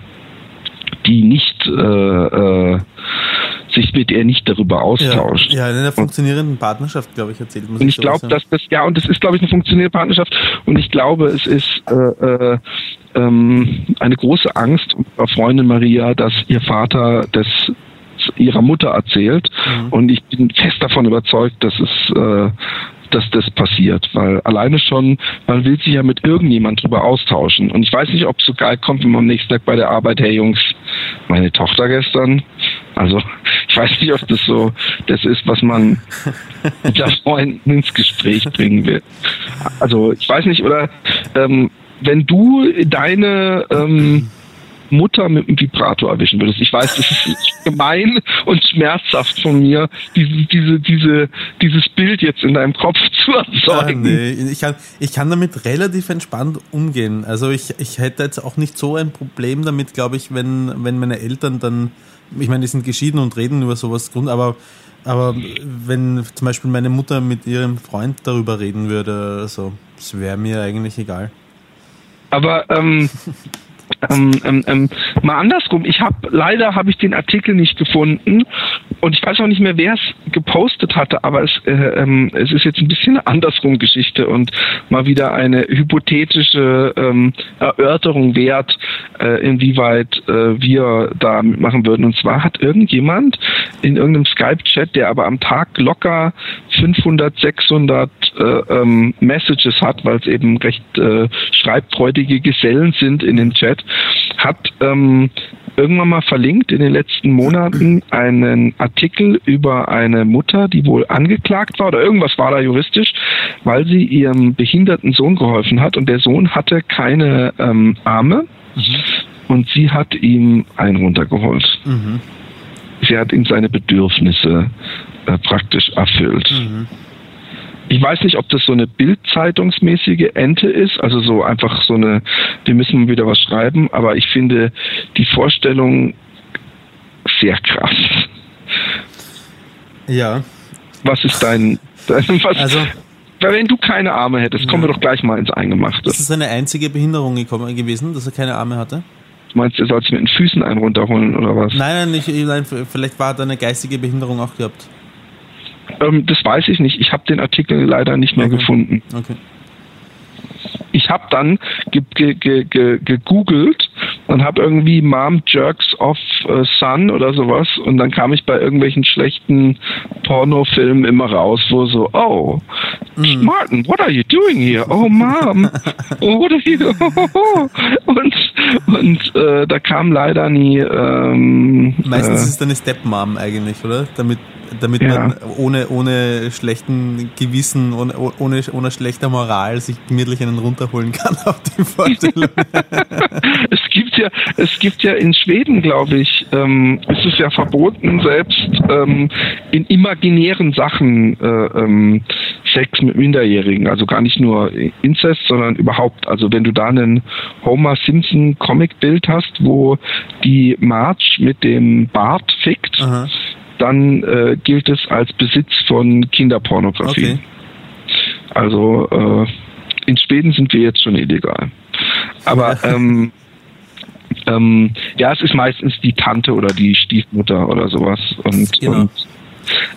die nicht äh, äh, sich mit ihr nicht darüber austauscht. Ja, ja in einer funktionierenden Partnerschaft, glaube ich, erzählt man. Und ich glaube, dass das ja und das ist, glaube ich, eine funktionierende Partnerschaft und ich glaube, es ist äh, äh, ähm, eine große Angst unserer Freundin Maria, dass ihr Vater das ihrer Mutter erzählt mhm. und ich bin fest davon überzeugt, dass es äh, dass das passiert, weil alleine schon, man will sich ja mit irgendjemand drüber austauschen. Und ich weiß nicht, ob es so geil kommt, wenn man am nächsten Tag bei der Arbeit, hey Jungs, meine Tochter gestern, also ich weiß nicht, ob das so das ist, was man [laughs] mit der Freunden ins Gespräch bringen will. Also ich weiß nicht, oder ähm, wenn du deine ähm, Mutter mit einem Vibrator erwischen würdest. Ich weiß, das ist gemein und schmerzhaft von mir, diese, diese, diese, dieses Bild jetzt in deinem Kopf [laughs] zu erzeugen. Ah, nee, ich kann, ich kann damit relativ entspannt umgehen. Also ich, ich hätte jetzt auch nicht so ein Problem damit, glaube ich, wenn, wenn meine Eltern dann, ich meine, die sind geschieden und reden über sowas, aber aber wenn zum Beispiel meine Mutter mit ihrem Freund darüber reden würde, also, das wäre mir eigentlich egal. Aber ähm, [laughs] ähm, ähm, ähm, mal andersrum. Ich habe leider habe ich den Artikel nicht gefunden, und ich weiß auch nicht mehr, wer es gepostet hatte, aber es, äh, ähm, es ist jetzt ein bisschen eine andersrum Geschichte und mal wieder eine hypothetische ähm, Erörterung wert, äh, inwieweit äh, wir da mitmachen würden. Und zwar hat irgendjemand in irgendeinem Skype-Chat, der aber am Tag locker 500, 600 äh, ähm, Messages hat, weil es eben recht äh, schreibfreudige Gesellen sind in den Chat, hat ähm, irgendwann mal verlinkt in den letzten Monaten einen Artikel über eine Mutter, die wohl angeklagt war oder irgendwas war da juristisch, weil sie ihrem behinderten Sohn geholfen hat und der Sohn hatte keine ähm, Arme mhm. und sie hat ihm einen runtergeholt. Mhm. Sie hat ihm seine Bedürfnisse äh, praktisch erfüllt. Mhm. Ich weiß nicht, ob das so eine Bildzeitungsmäßige Ente ist, also so einfach so eine, wir müssen wieder was schreiben, aber ich finde die Vorstellung sehr krass. Ja. Was ist dein, dein was, also, wenn du keine Arme hättest, kommen wir doch gleich mal ins Eingemachte. Ist es seine einzige Behinderung gewesen, dass er keine Arme hatte? Du meinst, er soll mit den Füßen einen runterholen oder was? Nein, nein, nicht, nein, vielleicht war er eine geistige Behinderung auch gehabt. Ähm, das weiß ich nicht. Ich habe den Artikel leider nicht mehr okay. gefunden. Okay. Ich habe dann gegoogelt ge ge ge und habe irgendwie Mom Jerks of uh, Sun oder sowas und dann kam ich bei irgendwelchen schlechten Pornofilmen immer raus, wo so, oh, mm. Martin, what are you doing here? Oh, Mom, [laughs] oh, what are you? [laughs] und und äh, da kam leider nie. Ähm, Meistens äh, ist es eine Stepmom eigentlich, oder? Damit damit ja. man ohne, ohne schlechten Gewissen, ohne, ohne, ohne schlechter Moral sich gemütlich einen runterholen kann [laughs] auf die Vorstellung. [laughs] es gibt ja, es gibt ja in Schweden, glaube ich, ähm, ist es ja verboten, selbst ähm, in imaginären Sachen äh, ähm, Sex mit Minderjährigen, also gar nicht nur Inzest, sondern überhaupt. Also wenn du da einen Homer Simpson Comic-Bild hast, wo die Marge mit dem Bart fickt, Aha dann äh, gilt es als Besitz von Kinderpornografie. Okay. Also äh, in Schweden sind wir jetzt schon illegal. Aber ähm, ähm, ja, es ist meistens die Tante oder die Stiefmutter oder sowas. Und, genau. und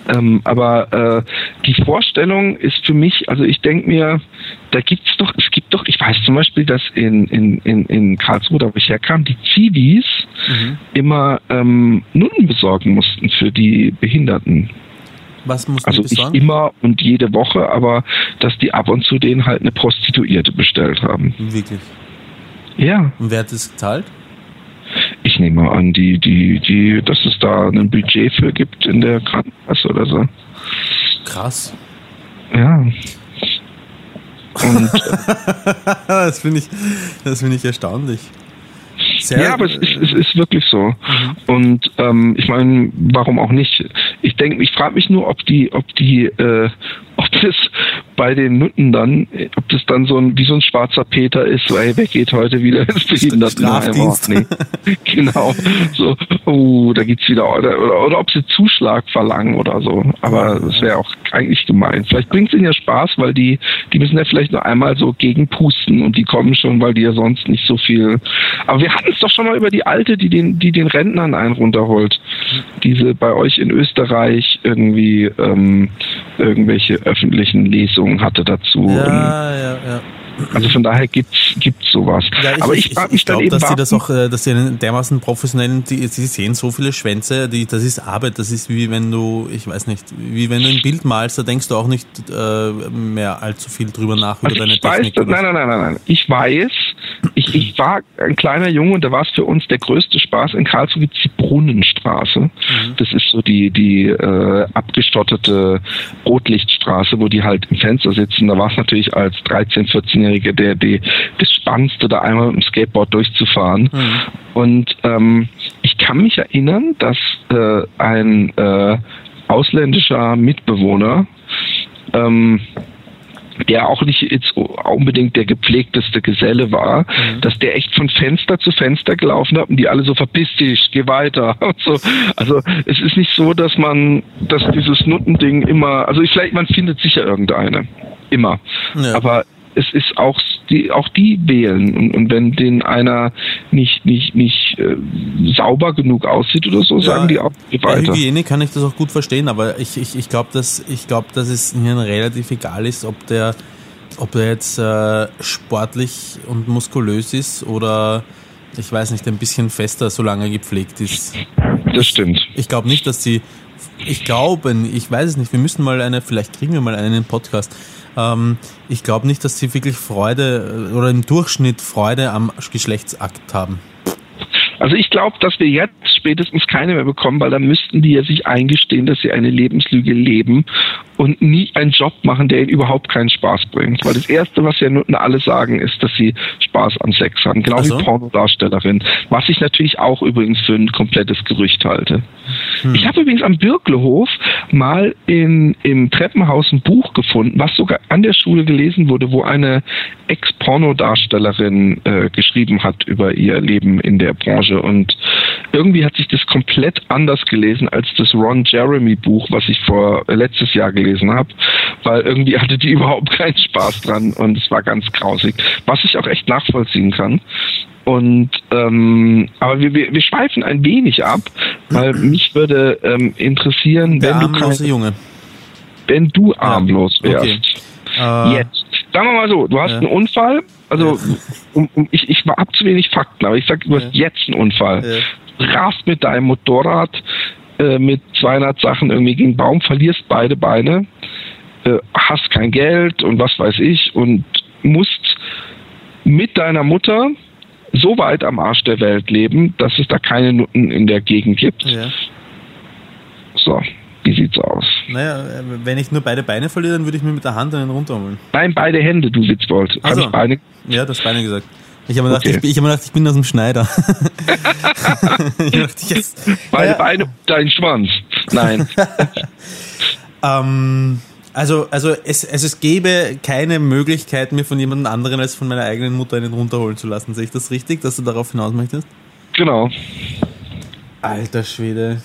ähm, aber äh, die Vorstellung ist für mich, also ich denke mir, da gibt's doch, es gibt doch, ich weiß zum Beispiel, dass in, in, in, in Karlsruhe, da wo ich herkam, die Zivis mhm. immer ähm, Nutten besorgen mussten für die Behinderten. Was mussten also nicht immer und jede Woche, aber dass die ab und zu denen halt eine Prostituierte bestellt haben. Wirklich? Ja. Und wer hat das gezahlt? Ich nehme an, die, die, die, dass es da ein Budget für gibt in der Krankenkasse oder so. Krass. Ja. Und, [laughs] das finde ich, das finde ich erstaunlich. Sehr ja, aber es ist, es ist wirklich so. Mhm. Und ähm, ich meine, warum auch nicht? Ich denke, ich frage mich nur, ob die, ob die, äh, ob das bei den Nutten dann, ob das dann so ein, wie so ein schwarzer Peter ist, weil wer geht heute wieder ins Behindertenheim? Nee. genau. So, oh, da geht's wieder, oder, oder, oder ob sie Zuschlag verlangen oder so. Aber das wäre auch eigentlich gemein. Vielleicht bringt es ihnen ja Spaß, weil die, die müssen ja vielleicht nur einmal so gegenpusten und die kommen schon, weil die ja sonst nicht so viel. Aber wir hatten es doch schon mal über die alte, die den, die den Rentnern einen runterholt. Diese bei euch in Österreich irgendwie ähm, irgendwelche öffentlichen Lesungen hatte dazu. Ja, ja, ja. Also von daher gibt es sowas. Ja, ich, Aber ich, ich, ich, ich glaube, dass sie das auch, äh, dass sie einen dermaßen professionellen, die, sie sehen so viele Schwänze, die, das ist Arbeit, das ist wie wenn du, ich weiß nicht, wie wenn du ein Bild malst, da denkst du auch nicht äh, mehr allzu viel drüber nach über also deine Technik. Weiß, nein, nein, nein, nein, nein. Ich weiß, ich, ich war ein kleiner Junge und da war es für uns der größte Spaß. In Karlsruhe die Brunnenstraße. Mhm. Das ist so die, die äh, abgestottete Rotlichtstraße, wo die halt im Fenster sitzen. Da war es natürlich als 13-, 14-Jährige der, der, das Spannendste, da einmal mit dem Skateboard durchzufahren. Mhm. Und ähm, ich kann mich erinnern, dass äh, ein äh, ausländischer Mitbewohner ähm, der auch nicht jetzt unbedingt der gepflegteste Geselle war, mhm. dass der echt von Fenster zu Fenster gelaufen hat und die alle so verpiss dich, geh weiter [laughs] und so. Also es ist nicht so, dass man, dass dieses Nuttending immer, also ich, vielleicht man findet sicher irgendeine, immer. Ja. Aber es ist auch die, auch die wählen. Und, und wenn den einer nicht, nicht, nicht äh, sauber genug aussieht oder so, ja, sagen die auch weiter. Bei Hygiene kann ich das auch gut verstehen, aber ich, ich, ich glaube, dass, ich glaub, dass es ihnen relativ egal ist, ob der, ob der jetzt äh, sportlich und muskulös ist oder ich weiß nicht, ein bisschen fester, solange er gepflegt ist. Das stimmt. Ich, ich glaube nicht, dass sie, ich glaube, ich weiß es nicht, wir müssen mal eine, vielleicht kriegen wir mal einen Podcast, ähm, ich glaube nicht, dass sie wirklich Freude äh, oder im Durchschnitt Freude am Geschlechtsakt haben. Also ich glaube, dass wir jetzt spätestens keine mehr bekommen, weil dann müssten die ja sich eingestehen, dass sie eine Lebenslüge leben und nie einen Job machen, der ihnen überhaupt keinen Spaß bringt. Weil das Erste, was ja nun alle sagen, ist, dass sie Spaß am Sex haben. Genau so. wie Pornodarstellerin. Was ich natürlich auch übrigens für ein komplettes Gerücht halte. Hm. Ich habe übrigens am Birklehof mal in, im Treppenhaus ein Buch gefunden, was sogar an der Schule gelesen wurde, wo eine Ex-Pornodarstellerin äh, geschrieben hat über ihr Leben in der Branche. Und irgendwie hat sich das komplett anders gelesen als das Ron Jeremy Buch, was ich vor äh, letztes Jahr gelesen habe, weil irgendwie hatte die [laughs] überhaupt keinen Spaß dran und es war ganz grausig, was ich auch echt nachvollziehen kann. Und ähm, aber wir, wir, wir schweifen ein wenig ab, weil [clears throat] mich würde ähm, interessieren, Der wenn du kein, Junge. wenn du armlos wärst. Okay. Uh, Jetzt. Sagen wir mal so, du hast ja. einen Unfall, also ja. [laughs] um, um, ich, ich habe zu wenig Fakten, aber ich sag, du hast ja. jetzt einen Unfall. Rast mit deinem Motorrad äh, mit 200 Sachen irgendwie gegen Baum, verlierst beide Beine, äh, hast kein Geld und was weiß ich und musst mit deiner Mutter so weit am Arsch der Welt leben, dass es da keine Nutten in der Gegend gibt. Ja. So, wie sieht's aus? Naja, wenn ich nur beide Beine verliere, dann würde ich mir mit der Hand einen runterholen. Nein, beide Hände, du Witzbold. Also, ich Beine? Ja, das Beine gesagt. Ich habe mir, okay. gedacht, ich, ich hab mir gedacht, ich bin aus dem Schneider. [laughs] ich dachte, yes. Beide ja. Beine, dein Schwanz. Nein. [laughs] ähm, also, also es, also es gäbe keine Möglichkeit, mir von jemand anderen als von meiner eigenen Mutter einen runterholen zu lassen. Sehe ich das richtig, dass du darauf hinaus möchtest? Genau. Alter Schwede.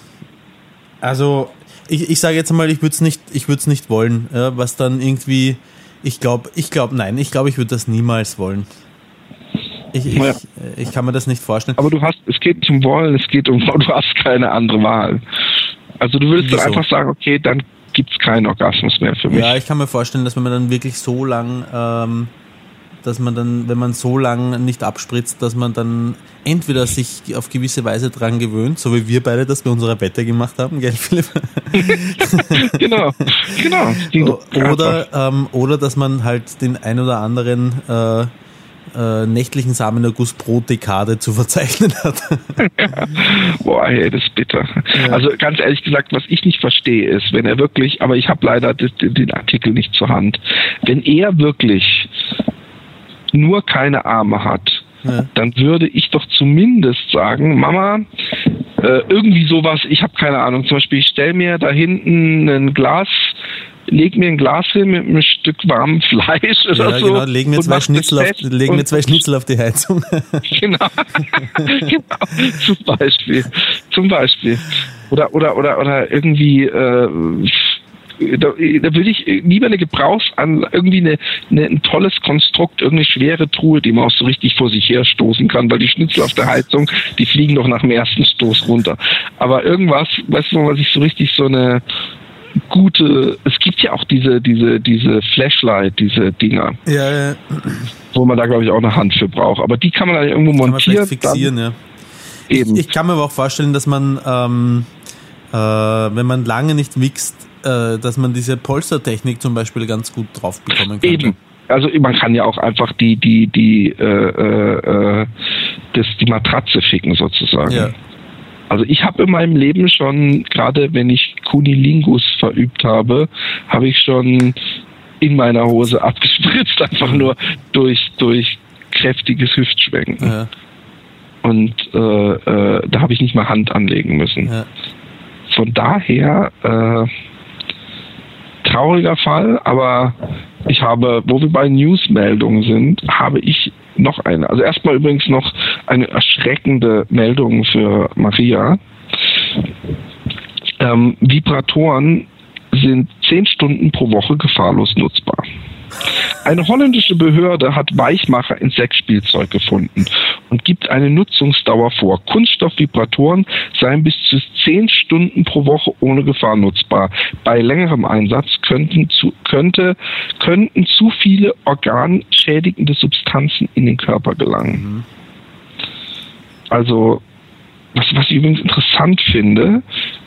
Also, ich, ich sage jetzt mal, ich würde es nicht, ich würde es nicht wollen, ja, was dann irgendwie, ich glaube, ich glaube, nein, ich glaube, ich würde das niemals wollen. Ich, ich, ja. ich kann mir das nicht vorstellen. Aber du hast, es geht zum Wollen, es geht um, [laughs] du hast keine andere Wahl. Also du würdest Wieso? dann einfach sagen, okay, dann gibt es keinen Orgasmus mehr für mich. Ja, ich kann mir vorstellen, dass wenn man dann wirklich so lang, ähm, dass man dann, wenn man so lang nicht abspritzt, dass man dann entweder sich auf gewisse Weise dran gewöhnt, so wie wir beide das bei unserer Wette gemacht haben, gell, [laughs] Philipp? [laughs] genau, genau. Oder, ähm, oder dass man halt den ein oder anderen äh, äh, nächtlichen Samenerguss pro Dekade zu verzeichnen hat. [laughs] Boah, ey, das ist bitter. Ja. Also ganz ehrlich gesagt, was ich nicht verstehe, ist, wenn er wirklich, aber ich habe leider den Artikel nicht zur Hand, wenn er wirklich nur keine Arme hat, ja. dann würde ich doch zumindest sagen, Mama, äh, irgendwie sowas, ich habe keine Ahnung, zum Beispiel ich stelle mir da hinten ein Glas leg mir ein Glas hin mit einem Stück warmem [laughs] Fleisch oder ja, so. Genau, legen mir zwei Schnitzel auf, legen mir zwei Schnitzel auf die Heizung. [laughs] genau. [laughs] genau. Zum Beispiel. Zum Beispiel. Oder, oder, oder, oder irgendwie, äh, da, da würde ich lieber eine Gebrauchsan, irgendwie eine, eine, ein tolles Konstrukt, irgendeine schwere Truhe, die man auch so richtig vor sich her stoßen kann, weil die Schnitzel auf der Heizung, die fliegen doch nach dem ersten Stoß runter. Aber irgendwas, weißt du, was ich so richtig so eine, gute, es gibt ja auch diese, diese, diese Flashlight, diese Dinger. Ja, ja. Wo man da, glaube ich, auch eine Hand für braucht. Aber die kann man dann irgendwo kann montieren. Man fixieren, ja. Eben. Ich, ich, kann mir aber auch vorstellen, dass man, ähm, äh, wenn man lange nicht mixt, äh, dass man diese Polstertechnik zum Beispiel ganz gut drauf bekommen kann. Eben. Also man kann ja auch einfach die, die, die, äh, äh, äh das, die Matratze ficken sozusagen. Ja. Also ich habe in meinem Leben schon, gerade wenn ich Kunilingus verübt habe, habe ich schon in meiner Hose [laughs] abgespritzt, einfach nur durch, durch kräftiges Hüftschwenken. Ja. Und äh, äh, da habe ich nicht mal Hand anlegen müssen. Ja. Von daher äh, trauriger Fall, aber ich habe, wo wir bei Newsmeldungen sind, habe ich noch eine. Also erstmal übrigens noch eine erschreckende Meldung für Maria. Ähm, Vibratoren sind zehn Stunden pro Woche gefahrlos nutzbar. Eine holländische Behörde hat Weichmacher in Sexspielzeug gefunden und gibt eine Nutzungsdauer vor. Kunststoffvibratoren seien bis zu zehn Stunden pro Woche ohne Gefahr nutzbar. Bei längerem Einsatz könnten zu, könnte, könnten zu viele organschädigende Substanzen in den Körper gelangen. Also, was, was ich übrigens interessant finde,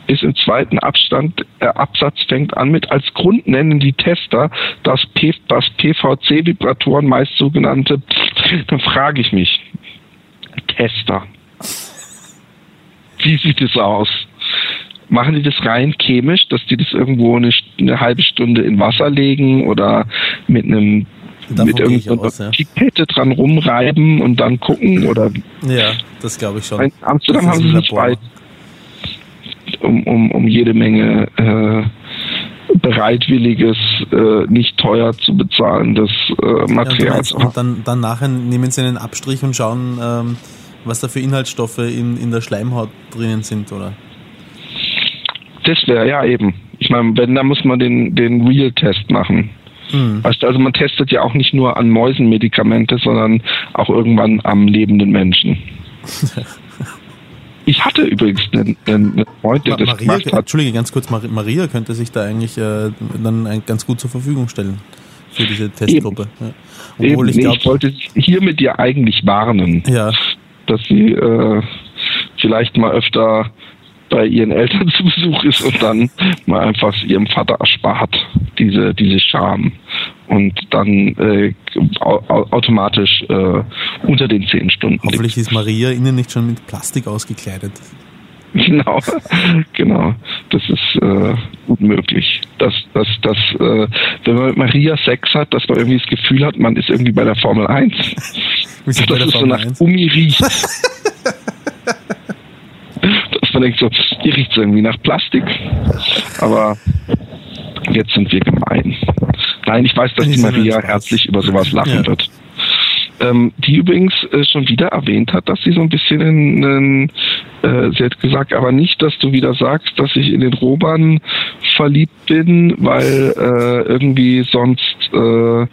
ist im zweiten Abstand, äh, Absatz fängt an mit, als Grund nennen die Tester, dass, P, dass PVC-Vibratoren meist sogenannte, dann frage ich mich, Tester, wie sieht es aus? Machen die das rein chemisch, dass die das irgendwo eine, eine halbe Stunde in Wasser legen oder mit einem Davon mit irgendeiner aus, ja. Pipette dran rumreiben und dann gucken oder Ja, das glaube ich schon. in Amsterdam Das haben sie Labor. weit um, um, um jede Menge äh, bereitwilliges, äh, nicht teuer zu bezahlendes äh, Ja, Material meinst, zu haben. und dann, dann nachher nehmen sie einen Abstrich und schauen, ähm, was da für Inhaltsstoffe in, in der Schleimhaut drinnen sind, oder? Das wäre ja eben. Ich meine, wenn, dann muss man den, den Real-Test machen. Hm. Du, also man testet ja auch nicht nur an Mäusen Medikamente, sondern auch irgendwann am lebenden Menschen. [laughs] Ich hatte übrigens einen, einen Freund, der Ma das Maria, gemacht hat. Entschuldige, ganz kurz, Mar Maria könnte sich da eigentlich äh, dann ein, ganz gut zur Verfügung stellen für diese Testgruppe. Ja. Eben, Obwohl ich nee, ich wollte hier mit dir eigentlich warnen, ja, dass sie äh, vielleicht mal öfter bei ihren Eltern [laughs] zu Besuch ist und dann mal einfach ihrem Vater erspart diese diese Scham und dann äh, au au automatisch äh, unter den zehn Stunden liegt. hoffentlich ist Maria innen nicht schon mit Plastik ausgekleidet. [laughs] Genau, genau. Das ist äh, gut möglich. Dass, dass, dass äh, wenn man mit Maria Sex hat, dass man irgendwie das Gefühl hat, man ist irgendwie bei der Formel 1. [laughs] Wir sind bei dass es so nach 1. Gummi riecht. [laughs] dass man denkt so, hier riecht es irgendwie nach Plastik. Aber jetzt sind wir gemein. Nein, ich weiß, dass die Maria herzlich über sowas lachen Ja. wird. Ähm, die übrigens äh, schon wieder erwähnt hat, dass sie so ein bisschen in, in äh, sie hat gesagt, aber nicht, dass du wieder sagst, dass ich in den Roban verliebt bin, weil äh, irgendwie sonst äh, äh,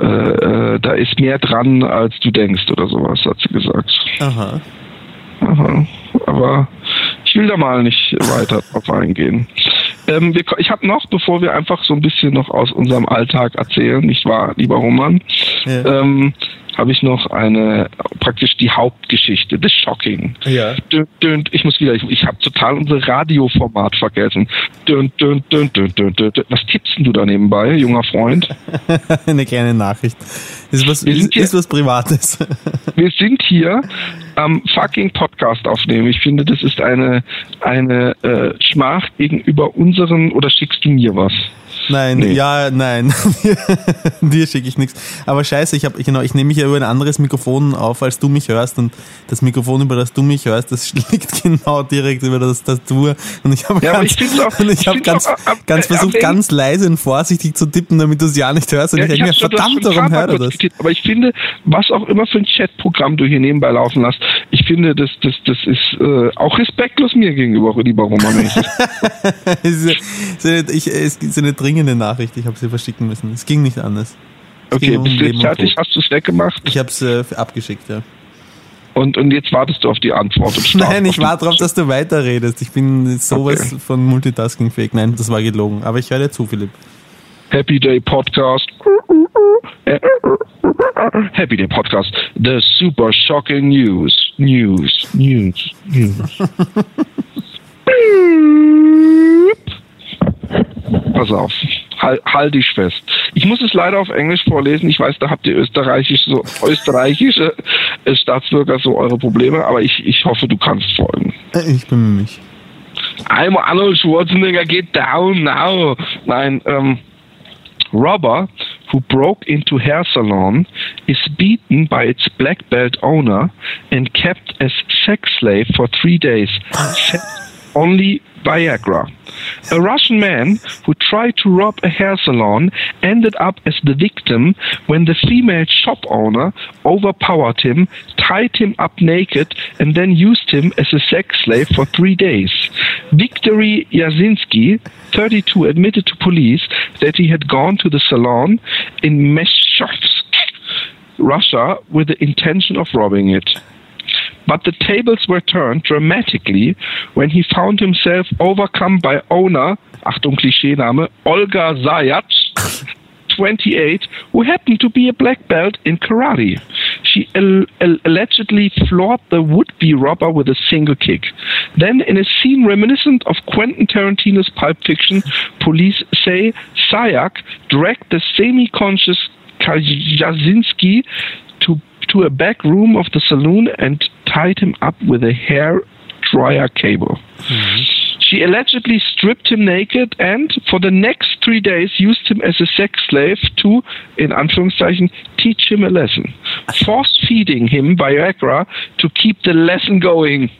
äh, da ist mehr dran, als du denkst oder sowas, hat sie gesagt. Aha. Aha. Aber ich will da mal nicht weiter drauf eingehen. Ähm, wir, ich habe noch, bevor wir einfach so ein bisschen noch aus unserem Alltag erzählen, nicht wahr, lieber Roman, Ja. ähm, habe ich noch eine, praktisch die Hauptgeschichte, The Shocking. Ja. Dün, dün, ich muss wieder, ich, ich habe total unser Radioformat vergessen. Dün, dün, dün, dün, dün, dün. Was tippst denn du da nebenbei, junger Freund? [laughs] Eine kleine Nachricht. Ist was, Wir sind ist, hier- ist was Privates. [laughs] Wir sind hier am fucking Podcast aufnehmen. Ich finde, das ist eine, eine äh, Schmach gegenüber unseren, oder schickst du mir was? Nein, Nee. ja, nein. [laughs] Dir schicke ich nichts. Aber scheiße, ich genau, ich nehme mich ja über ein anderes Mikrofon auf, als du mich hörst und das Mikrofon, über das du mich hörst, das [laughs] liegt genau direkt über das Tastatur und ich habe Ja, ganz, ich auch- [laughs] ich ganz, auch, äh, ganz versucht, ganz leise und vorsichtig zu tippen, damit du es ja nicht hörst und Ja, ich denke mir, verdammt, warum hört er das? getippt, Aber ich finde, was auch immer für ein Chatprogramm du hier nebenbei laufen lässt, ich finde, das, das, das ist äh, auch respektlos mir gegenüber, lieber Roman. Es ist, ist es ist eine dringende Nachricht, ich habe sie verschicken müssen. Es ging nicht anders. Es Okay, um bist du jetzt fertig? Hast du es weggemacht? Ich habe es äh, abgeschickt, ja. Und, und jetzt wartest du auf die Antwort. [laughs] Nein, ich warte darauf, dass du weiterredest. Ich bin sowas Okay. von Multitasking fähig. Nein, das war gelogen. Aber ich höre dir zu, Philipp. Happy Day Podcast. Happy Day Podcast. The super shocking news. News. News. News. [laughs] Pass auf. Halt, halt dich fest. Ich muss es leider auf Englisch vorlesen. Ich weiß, da habt ihr österreichische, so, österreichische äh, Staatsbürger so eure Probleme, aber ich, ich hoffe, du kannst folgen. Äh, Ich bemühe mich. I'm Arnold Schwarzenegger, get down now. Nein, ähm, robber who broke into hair salon is beaten by its black belt owner and kept as sex slave for three days. [gasps] Only Viagra. A Russian man who tried to rob a hair salon ended up as the victim when the female shop owner overpowered him, tied him up naked, and then used him as a sex slave for three days. Viktory Yazinski, 32, admitted to police that he had gone to the salon in Meshchovsk, Russia, with the intention of robbing it. But the tables were turned dramatically when he found himself overcome by owner, Achtung Klischeename, Olga Zayat, 28, who happened to be a black belt in karate. She al- al- allegedly floored the would-be robber with a single kick. Then, in a scene reminiscent of Quentin Tarantino's Pulp Fiction, police say Sayak dragged the semi-conscious Kaczynski to to a back room of the saloon and tied him up with a hair dryer cable. Mm-hmm. She allegedly stripped him naked and for the next three days used him as a sex slave to, in Anführungszeichen, teach him a lesson. Force feeding him Viagra to keep the lesson going.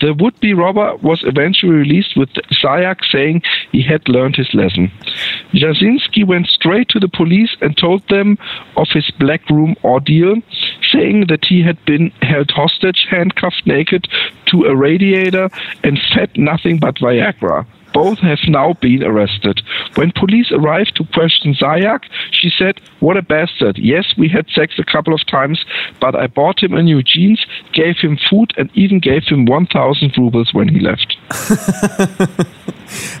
The would-be robber was eventually released with Zayak saying he had learned his lesson. Jasinski went straight to the police and told them of his black room ordeal, saying that he had been held hostage, handcuffed naked to a radiator, and fed nothing but Viagra. Both have now been arrested. When police arrived to question Zayak, she said, What a bastard. Yes, we had sex a couple of times, but I bought him a new jeans, gave him food, and even gave him 1000 rubles when he left. [laughs]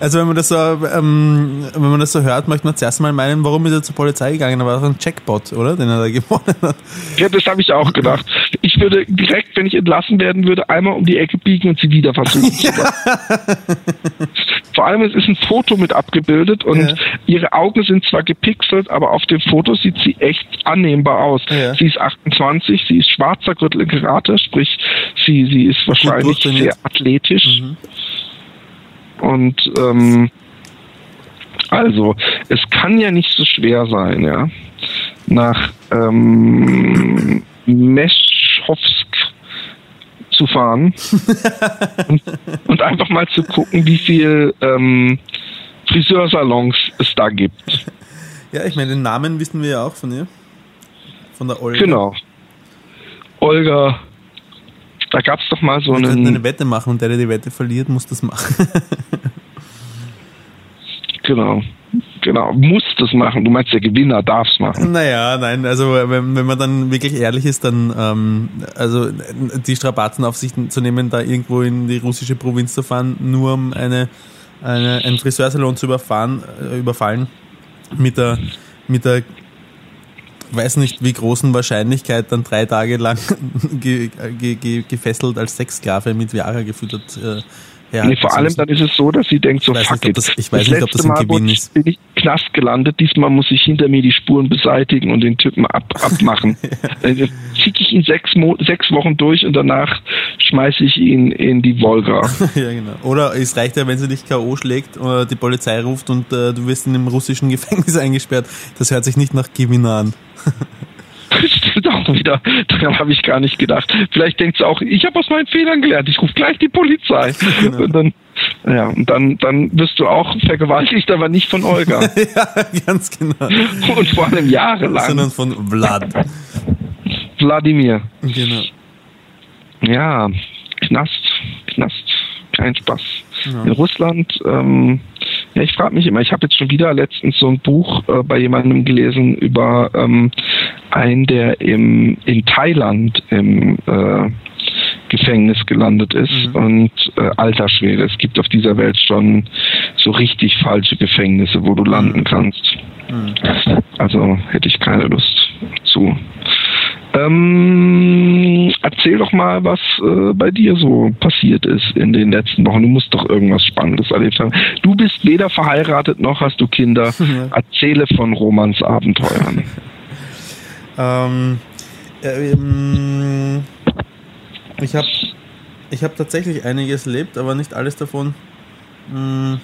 Also wenn man das so, ähm, wenn man das so hört, möchte man zuerst mal meinen, warum ist er zur Polizei gegangen? Da war doch ein Jackpot, oder? Den er da gewonnen hat. Ja, das habe ich auch gedacht. Ich würde direkt, wenn ich entlassen werden würde, einmal um die Ecke biegen und sie wieder versuchen. machen. [laughs] Vor allem, es ist ein Foto mit abgebildet und Ja. ihre Augen sind zwar gepixelt, aber auf dem Foto sieht sie echt annehmbar aus. Ja. Sie ist 28, sie ist schwarzer Gürtel in Karate, sprich, sie, sie ist wahrscheinlich sehr athletisch. Und ähm, also, es kann ja nicht so schwer sein, ja, nach ähm, Meschowsk zu fahren [laughs] und, und einfach mal zu gucken, wie viel ähm, Friseursalons es da gibt. Ja, ich meine, den Namen wissen wir ja auch von ihr. Von der Olga. Genau. Olga, da gab es doch mal so Wir könnten eine einen, Wette machen und der, der die Wette verliert, muss das machen. [laughs] genau, genau, muss das machen. Du meinst, der Gewinner darf es machen. Naja, nein, also wenn, wenn man dann wirklich ehrlich ist, dann ähm, also die Strapazen auf sich zu nehmen, da irgendwo in die russische Provinz zu fahren, nur um eine, eine einen Friseursalon zu überfahren, äh, überfallen, mit der mit der weiß nicht wie großen Wahrscheinlichkeit dann drei Tage lang [laughs] ge, ge, ge, gefesselt als Sexsklave mit Viagra gefüttert. Äh, ja, nee, vor allem dann ist es so, dass sie denkt, so fuck nicht, das- ich weiß nicht, ob das Mal bin ich im Knast gelandet, diesmal muss ich hinter mir die Spuren beseitigen und den Typen ab, [laughs] abmachen. Dann ziehe ich ihn sechs, Mo sechs Wochen durch und danach schmeiße ich ihn in die Wolga. [laughs] Ja, genau. Oder es reicht ja, wenn sie dich K.O. schlägt oder die Polizei ruft und äh, du wirst in einem russischen [laughs] Gefängnis eingesperrt. Das hört sich nicht nach Gewinner an. [laughs] Stimmt auch wieder. Daran habe ich gar nicht gedacht. Vielleicht denkt sie auch, ich habe aus meinen Fehlern gelernt, ich rufe gleich die Polizei. [laughs] Genau. Und dann, ja, und dann, dann wirst du auch vergewaltigt, aber nicht von Olga. [laughs] ja, ganz genau. und vor allem jahrelang. Sondern von Vlad. Wladimir. Genau. Ja, Knast, Knast, kein Spaß. Ja. In Russland, ähm, ich frage mich immer, ich habe jetzt schon wieder letztens so ein Buch äh, bei jemandem gelesen über ähm, einen, der im, in Thailand im äh, Gefängnis gelandet ist Mhm. und äh, alter Schwede, es gibt auf dieser Welt schon so richtig falsche Gefängnisse, wo du landen kannst. Mhm. Also hätte ich keine Lust zu. Ähm, erzähl doch mal, was äh, bei dir so passiert ist in den letzten Wochen. Du musst doch irgendwas Spannendes erlebt haben. Du bist weder verheiratet noch hast du Kinder. [laughs] Erzähle von Romans Abenteuern. [laughs] Ähm, äh, ähm, ich habe ich hab tatsächlich einiges erlebt, aber nicht alles davon mh,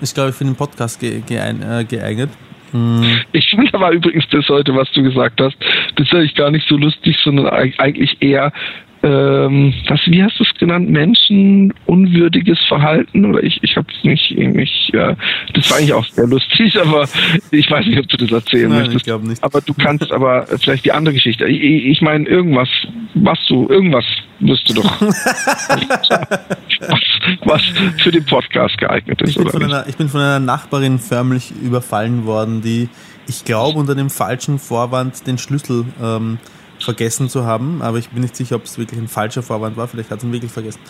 ist, glaube ich, für den Podcast ge äh, geeignet. Mh, [laughs] Ich fand aber übrigens das heute, was du gesagt hast, das ist eigentlich gar nicht so lustig, sondern eig- eigentlich eher ähm, was, wie hast du es genannt, menschenunwürdiges Verhalten oder ich, ich habe es nicht, ich, ja, das war eigentlich auch sehr lustig, [laughs] aber ich weiß nicht, ob du das erzählen Nein, möchtest. ich glaube nicht. Aber du kannst aber vielleicht die andere Geschichte. Ich, ich meine, irgendwas, was du, irgendwas wirst du doch, [laughs] was, was für den Podcast geeignet ist, Ich bin, oder von nicht? einer, ich bin von einer Nachbarin förmlich überfallen worden, die, ich glaube, unter dem falschen Vorwand den Schlüssel ähm, vergessen zu haben, aber ich bin nicht sicher, ob es wirklich ein falscher Vorwand war, vielleicht hat sie ihn wirklich vergessen.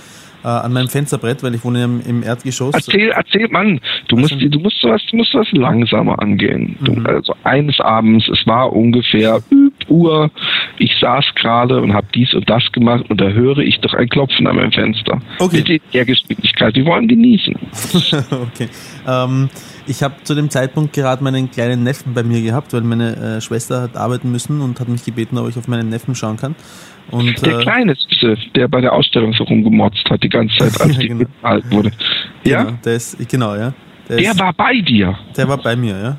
Äh, an meinem Fensterbrett, weil ich wohne im, im Erdgeschoss. Erzähl, erzähl, Mann, du musst, denn? du musst sowas, du musst sowas langsamer angehen. Du, Mhm. also eines Abends, es war ungefähr Uhr, ich saß gerade und habe dies und das gemacht und da höre ich doch ein Klopfen an meinem Fenster. Okay. Bitte in der Geschwindigkeit, wir wollen genießen. [laughs] okay. Ähm, ich habe zu dem Zeitpunkt gerade meinen kleinen Neffen bei mir gehabt, weil meine äh, Schwester hat arbeiten müssen und hat mich gebeten, ob ich auf meinen Neffen schauen kann. Und Der äh, kleine Süße, der bei der Ausstellung so rumgemotzt hat die ganze Zeit, [laughs] als die genau. alt wurde. Ja, genau, der ist, genau, ja. Der, der ist, war bei dir. der war bei mir, ja.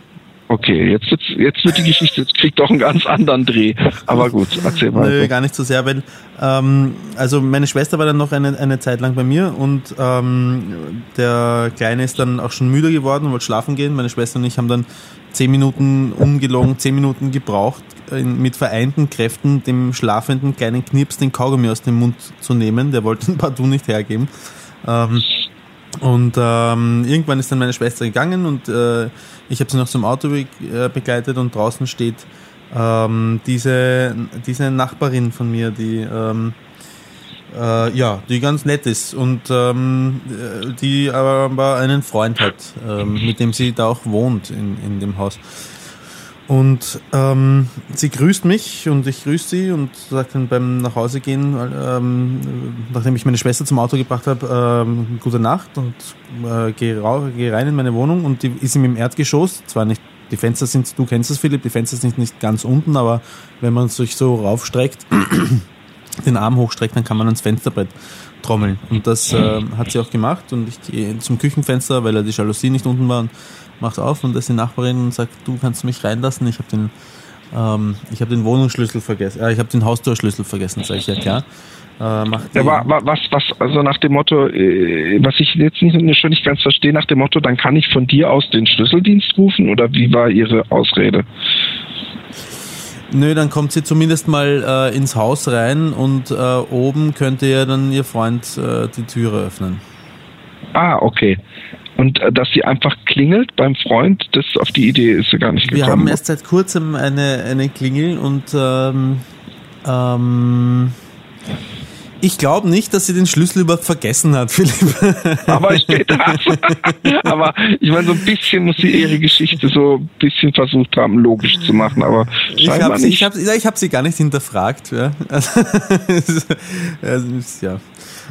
Okay, jetzt, wird's, jetzt wird die Geschichte, jetzt kriegt doch einen ganz anderen Dreh. Aber gut, erzähl Nö, weiter. gar nicht so sehr, weil ähm, also meine Schwester war dann noch eine, eine Zeit lang bei mir und ähm, der Kleine ist dann auch schon müde geworden und wollte schlafen gehen. Meine Schwester und ich haben dann zehn Minuten ungelogen, zehn Minuten gebraucht, mit vereinten Kräften dem schlafenden kleinen Knips den Kaugummi aus dem Mund zu nehmen. Der wollte [laughs] ihn partout nicht hergeben. Ähm, und ähm, irgendwann ist dann meine Schwester gegangen und äh, ich habe sie noch zum Auto be äh, begleitet und draußen steht ähm, diese, diese Nachbarin von mir, die ähm, äh, ja, die ganz nett ist und ähm, äh, die aber einen Freund hat, ähm, mit dem sie da auch wohnt in, in dem Haus. Und ähm, sie grüßt mich und ich grüße sie und sagt dann beim Nachhausegehen, ähm, nachdem ich meine Schwester zum Auto gebracht habe, ähm, gute Nacht und äh, gehe geh rein in meine Wohnung und die ist im Erdgeschoss. Zwar nicht, die Fenster sind, du kennst das Philipp, die Fenster sind nicht ganz unten, aber wenn man sich so raufstreckt, [clears throat] den Arm hochstreckt, dann kann man ans Fensterbrett trommeln. Und das äh, hat sie auch gemacht und ich gehe zum Küchenfenster, weil ja die Jalousie nicht unten war und macht auf und da ist die Nachbarin und sagt, du kannst mich reinlassen, ich habe den, ähm, ich habe den Wohnungsschlüssel vergessen, äh, ich habe den Haustürschlüssel vergessen, sage ich, ja klar. Äh, macht Ja, wa- wa- was, was, also nach dem Motto, äh, was ich jetzt nicht, schon nicht ganz verstehe, nach dem Motto, dann kann ich von dir aus den Schlüsseldienst rufen oder wie war Ihre Ausrede? Nö, dann kommt sie zumindest mal äh, ins Haus rein und äh, oben könnte ja dann ihr Freund äh, die Türe öffnen. Ah, okay. Und äh, dass sie einfach klingelt beim Freund, das auf die Idee ist sie gar nicht Wir gekommen. haben erst seit kurzem eine, eine Klingel und ähm, ähm, ich glaube nicht, dass sie den Schlüssel überhaupt vergessen hat, [laughs] Philipp. aber später. [laughs] aber ich meine, so ein bisschen muss sie ihre Geschichte so ein bisschen versucht haben, logisch zu machen, aber Ich scheinbar habe sie, nicht. ich hab, ich hab sie gar nicht hinterfragt. Ja, [laughs] also, also, ja.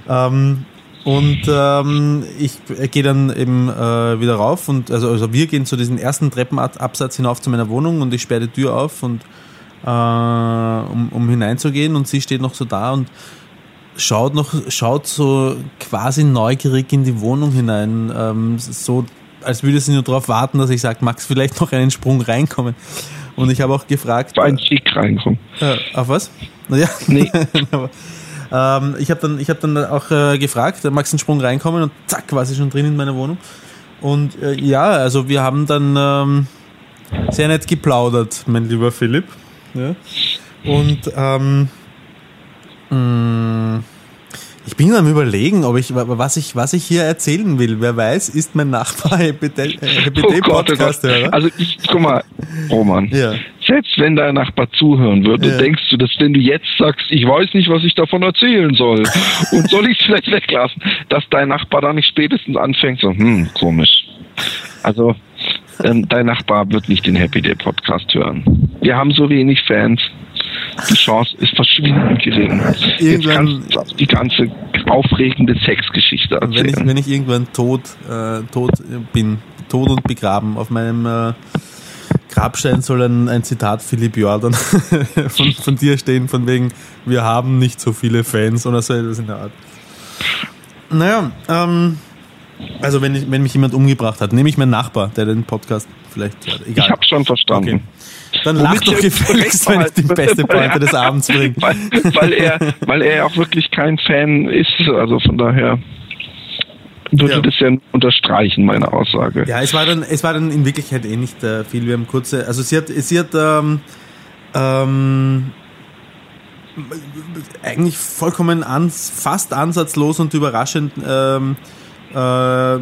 Ähm, und ähm, ich gehe dann eben äh, wieder rauf und also, also wir gehen zu diesem ersten Treppenabsatz hinauf zu meiner Wohnung und ich sperre die Tür auf und äh, um, um hineinzugehen und sie steht noch so da und schaut noch, schaut so quasi neugierig in die Wohnung hinein, ähm, so als würde sie nur darauf warten, dass ich sage, Max, vielleicht noch einen Sprung reinkommen. Und ich habe auch gefragt, ein Schick reinkommen. äh, auf was? Naja. Nee. [laughs] Ähm, ich habe dann, hab dann auch äh, gefragt, Max einen Sprung reinkommen und zack, war sie schon drin in meiner Wohnung. Und äh, ja, also wir haben dann ähm, sehr nett geplaudert, mein lieber Philipp. Ja. Und ähm, mh, ich bin am überlegen, ob ich, was ich, was ich hier erzählen will. Wer weiß, ist mein Nachbar HPD Oh Gott, oh Gott. Podcast-Hörer. Also ich, guck mal, Roman. Ja. Selbst wenn dein Nachbar zuhören würde, Ja. denkst du, dass wenn du jetzt sagst, ich weiß nicht, was ich davon erzählen soll [laughs] und soll ich es vielleicht weglassen, dass dein Nachbar da nicht spätestens anfängt, so, hm, komisch. Also, ähm, dein Nachbar wird nicht den Happy Day Podcast hören. Wir haben so wenig Fans. Die Chance ist verschwindend gering. Jetzt Irgendwann- kannst du auch die ganze aufregende Sexgeschichte Wenn ich, erzählen. wenn ich irgendwann tot, äh, tot bin, tot und begraben, auf meinem äh, Grabstein soll ein, ein Zitat Philipp Jordan [laughs] von, von dir stehen, von wegen, wir haben nicht so viele Fans oder so etwas in der Art. Naja, ähm, Also wenn, ich, wenn mich jemand umgebracht hat, nehme ich meinen Nachbar, der den Podcast vielleicht hört. Egal. Ich habe schon verstanden. Okay. Dann lach doch gefälligst, wenn ich die beste [laughs] Pointe des Abends bringe. Weil, weil, er, weil er auch wirklich kein Fan ist. Also von daher würde ja. das ja unterstreichen, meine Aussage. Ja, es war dann, es war dann in Wirklichkeit eh nicht äh, viel. Wir haben kurze, also sie hat, sie hat ähm, ähm, eigentlich vollkommen ans, fast ansatzlos und überraschend ähm, äh,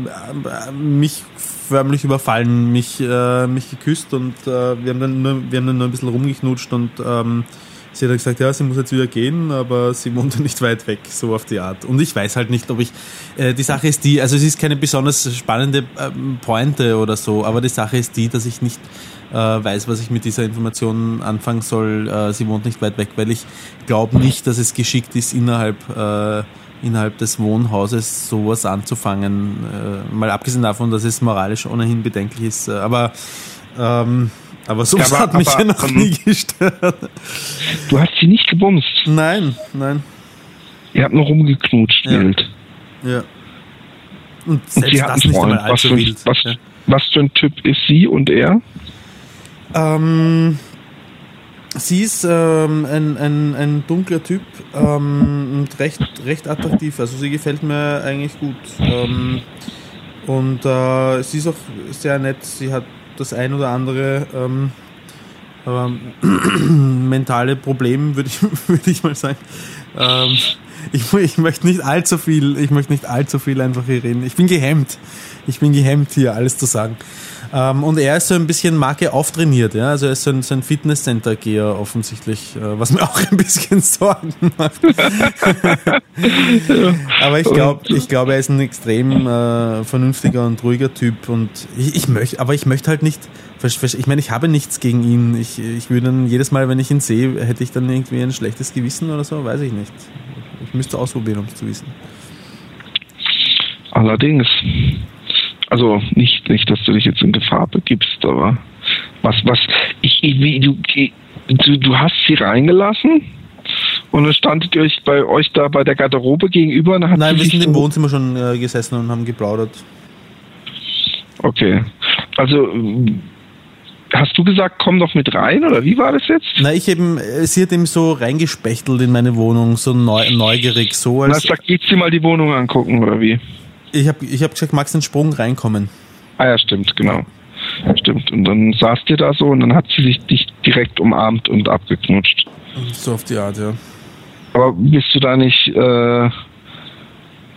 mich förmlich überfallen, mich, äh, mich geküsst und äh, wir, haben dann nur, wir haben dann nur ein bisschen rumgeknutscht und ähm, sie hat gesagt, ja, sie muss jetzt wieder gehen, aber sie [laughs] wohnt nicht weit weg, so auf die Art. Und ich weiß halt nicht, ob ich, äh, die Sache ist die, also es ist keine besonders spannende ähm, Pointe oder so, aber die Sache ist die, dass ich nicht äh, weiß, was ich mit dieser Information anfangen soll. Äh, sie wohnt nicht weit weg, weil ich glaube nicht, dass es geschickt ist, innerhalb äh, innerhalb des Wohnhauses sowas anzufangen. Äh, mal abgesehen davon, dass es moralisch ohnehin bedenklich ist. Aber ähm, aber sowas ja, hat mich aber, ja noch nie gestört. Du hast sie nicht gebumst? Nein, nein. Ihr habt nur rumgeknutscht, ja. wild. Ja. Und selbst und sie das nicht einmal allzu was wild. Was, ja. was für ein Typ ist sie und er? Ähm, Sie ist ähm, ein, ein, ein dunkler Typ ähm, und recht, recht attraktiv. Also sie gefällt mir eigentlich gut. Ähm, und äh, sie ist auch sehr nett. Sie hat das ein oder andere ähm, [clears throat] mentale Problem, würde ich, [laughs] würd ich mal sagen. Ähm, ich, ich möchte nicht allzu viel, ich möchte nicht allzu viel einfach hier reden. Ich bin gehemmt. Ich bin gehemmt hier alles zu sagen. Ähm, und er ist so ein bisschen Marke auftrainiert, ja. Also er ist so ein, so ein Fitnesscenter-Geher offensichtlich, äh, was mir [laughs] auch ein bisschen Sorgen macht. [laughs] Aber ich glaube, ich glaube, er ist ein extrem äh, vernünftiger und ruhiger Typ und ich, ich möchte, aber ich möchte halt nicht, ich meine, ich habe nichts gegen ihn. Ich, ich würde dann jedes Mal, wenn ich ihn sehe, hätte ich dann irgendwie ein schlechtes Gewissen oder so, weiß ich nicht. Ich müsste ausprobieren, um es zu wissen. Allerdings. Also nicht, nicht, dass du dich jetzt in Gefahr begibst, aber was, was, ich, wie, du, du, du hast sie reingelassen? Und dann standet ihr euch bei euch da bei der Garderobe gegenüber? Nein, wir sind im Wohnzimmer schon äh, gesessen und haben geplaudert. Okay. Also hast du gesagt, komm doch mit rein oder wie war das jetzt? Na, ich eben, äh, sie hat eben so reingespechtelt in meine Wohnung, so neu, neugierig, so als. Na, sag, geht sie mal die Wohnung angucken oder wie? Ich habe ich hab gesagt, magst du einen Sprung reinkommen? Ah ja, stimmt, genau. Stimmt. Und dann saßt ihr da so und dann hat sie sich dich direkt umarmt und abgeknutscht. So auf die Art, ja. Aber bist du da nicht, äh,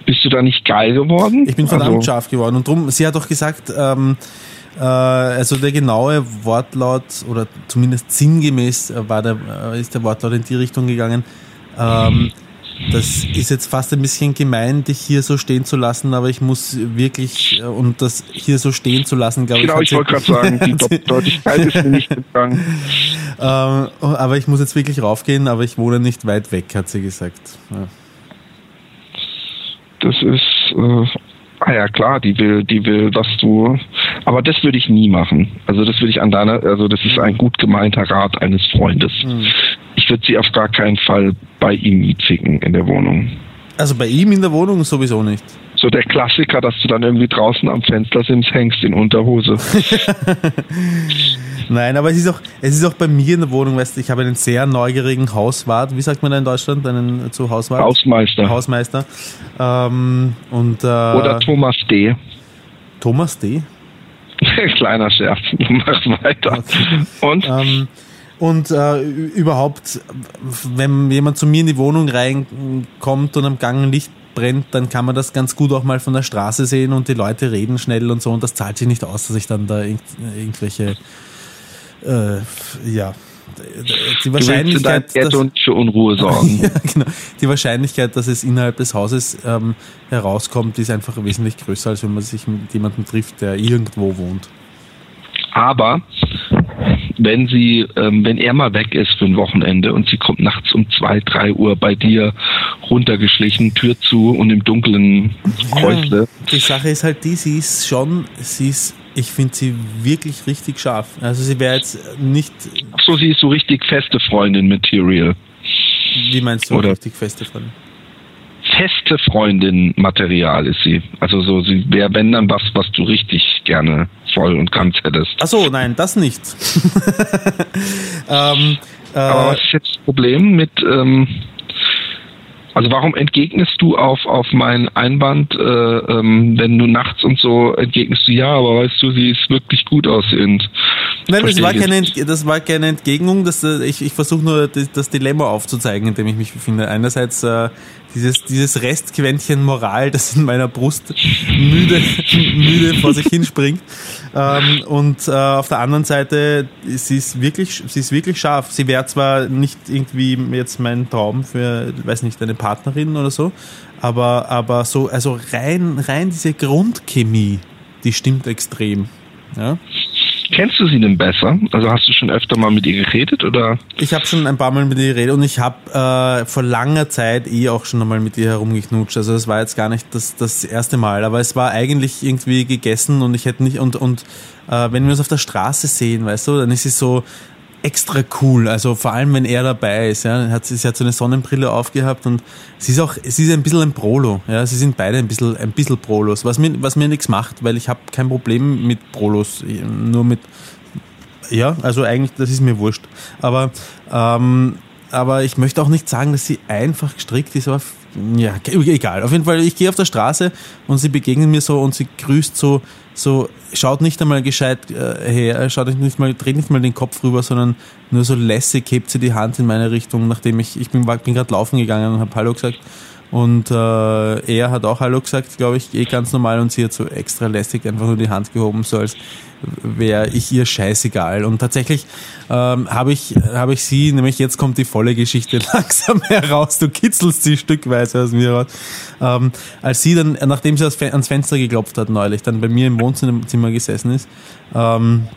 bist du da nicht geil geworden? Ich bin verdammt also, scharf geworden. Und drum, sie hat doch gesagt, ähm, äh, also der genaue Wortlaut oder zumindest sinngemäß war der, äh, ist der Wortlaut in die Richtung gegangen. Ähm, das ist jetzt fast ein bisschen gemein, dich hier so stehen zu lassen, aber ich muss wirklich, äh, und das hier so stehen zu lassen, glaube genau, ich. Genau, ich wollte gerade sagen, die [laughs] Deutlichkeit ist mir nicht gegangen. [laughs] Ähm, aber ich muss jetzt wirklich raufgehen, aber ich wohne nicht weit weg, hat sie gesagt. Ja. Das ist, äh, ah ja klar, die will, die will, dass du, aber das würde ich nie machen. Also das würde ich an deiner, also das ist ein gut gemeinter Rat eines Freundes. Hm ich würde sie auf gar keinen Fall bei ihm ficken in der Wohnung. Also bei ihm in der Wohnung sowieso nicht. So der Klassiker, dass du dann irgendwie draußen am Fenstersims hängst in Unterhose. [laughs] Nein, aber es ist auch, es ist auch bei mir in der Wohnung, weißt du, ich habe einen sehr neugierigen Hauswart, wie sagt man da in Deutschland, einen zu Hauswart? Hausmeister. Hausmeister. Ähm, und, äh, Oder Thomas D. Thomas D. [laughs] Kleiner Scherz, mach weiter. Okay. Und? Ähm, und äh, überhaupt, wenn jemand zu mir in die Wohnung reinkommt und am Gang ein Licht brennt, dann kann man das ganz gut auch mal von der Straße sehen und die Leute reden schnell und so und das zahlt sich nicht aus, dass ich dann da irgend, irgendwelche, äh, ja, die Wahrscheinlichkeit, dass, für Unruhe sorgen. [laughs] ja, genau. Die Wahrscheinlichkeit, dass es innerhalb des Hauses ähm, herauskommt, ist einfach wesentlich größer, als wenn man sich mit jemandem trifft, der irgendwo wohnt. Aber wenn sie, ähm, wenn er mal weg ist für ein Wochenende und sie kommt nachts um zwei, drei Uhr bei dir runtergeschlichen, Tür zu und im dunklen Häusle. Ja, die Sache ist halt die, sie ist schon, sie ist, ich finde sie wirklich richtig scharf. Also sie wäre jetzt nicht. Ach so, sie ist so richtig feste Freundin Material. Wie meinst du Oder richtig feste Freundin? Feste Freundin Material ist sie. Also so, sie wäre, wenn dann was, was du richtig gerne voll und ganz hättest. Ach so, nein, das nicht. [laughs] ähm, äh, Aber was ist jetzt das Problem mit, ähm, also warum entgegnest du auf, auf meinen Einwand, äh, ähm, wenn du nachts und so entgegnest du ja, aber weißt du, sie ist wirklich gut aussehend. Nein, das war, keine, das war keine Entgegnung, das, äh, ich, ich versuche nur das, das, Dilemma aufzuzeigen, in dem ich mich befinde. Einerseits äh, dieses, dieses Restquäntchen Moral, das in meiner Brust müde, müde vor sich hinspringt. Ähm, und äh, auf der anderen Seite, sie ist wirklich, sie ist wirklich scharf. Sie wäre zwar nicht irgendwie jetzt mein Traum für, weiß nicht, eine Partnerin oder so, aber, aber so, also rein, rein diese Grundchemie, die stimmt extrem. Ja. Kennst du sie denn besser? Also hast du schon öfter mal mit ihr geredet oder? Ich habe schon ein paar Mal mit ihr geredet und ich habe äh, vor langer Zeit eh auch schon einmal mit ihr herumgeknutscht. Also es war jetzt gar nicht das, das erste Mal, aber es war eigentlich irgendwie gegessen und ich hätte nicht und und äh, wenn wir uns auf der Straße sehen, weißt du, dann ist sie so extra cool. Also vor allem, wenn er dabei ist. Ja. Hat, sie hat so eine Sonnenbrille aufgehabt und sie ist auch, sie ist ein bisschen ein Prolo. Ja. Sie sind beide ein bisschen, ein bisschen Prolos, was mir, was mir nichts macht, weil ich habe kein Problem mit Prolos. Nur mit, ja, also eigentlich, das ist mir wurscht. Aber, ähm, aber ich möchte auch nicht sagen, dass sie einfach gestrickt ist, aber ja, egal. Auf jeden Fall, ich gehe auf der Straße und sie begegnen mir so und sie grüßt so so schaut nicht einmal gescheit äh, her, schaut nicht mal, dreht nicht mal den Kopf rüber, sondern nur so lässig hebt sie die Hand in meine Richtung, nachdem ich, ich bin, bin gerade laufen gegangen und habe Hallo gesagt. Und äh, er hat auch Hallo gesagt, glaube ich, eh ganz normal und sie hat so extra lässig einfach nur die Hand gehoben, so als wäre ich ihr scheißegal. Und tatsächlich ähm, habe ich, hab ich sie, nämlich jetzt kommt die volle Geschichte [laughs] langsam heraus, du kitzelst sie stückweise aus mir raus. Ähm, als sie dann, nachdem sie ans Fenster geklopft hat neulich, dann bei mir im Wohnzimmer gesessen ist, ähm,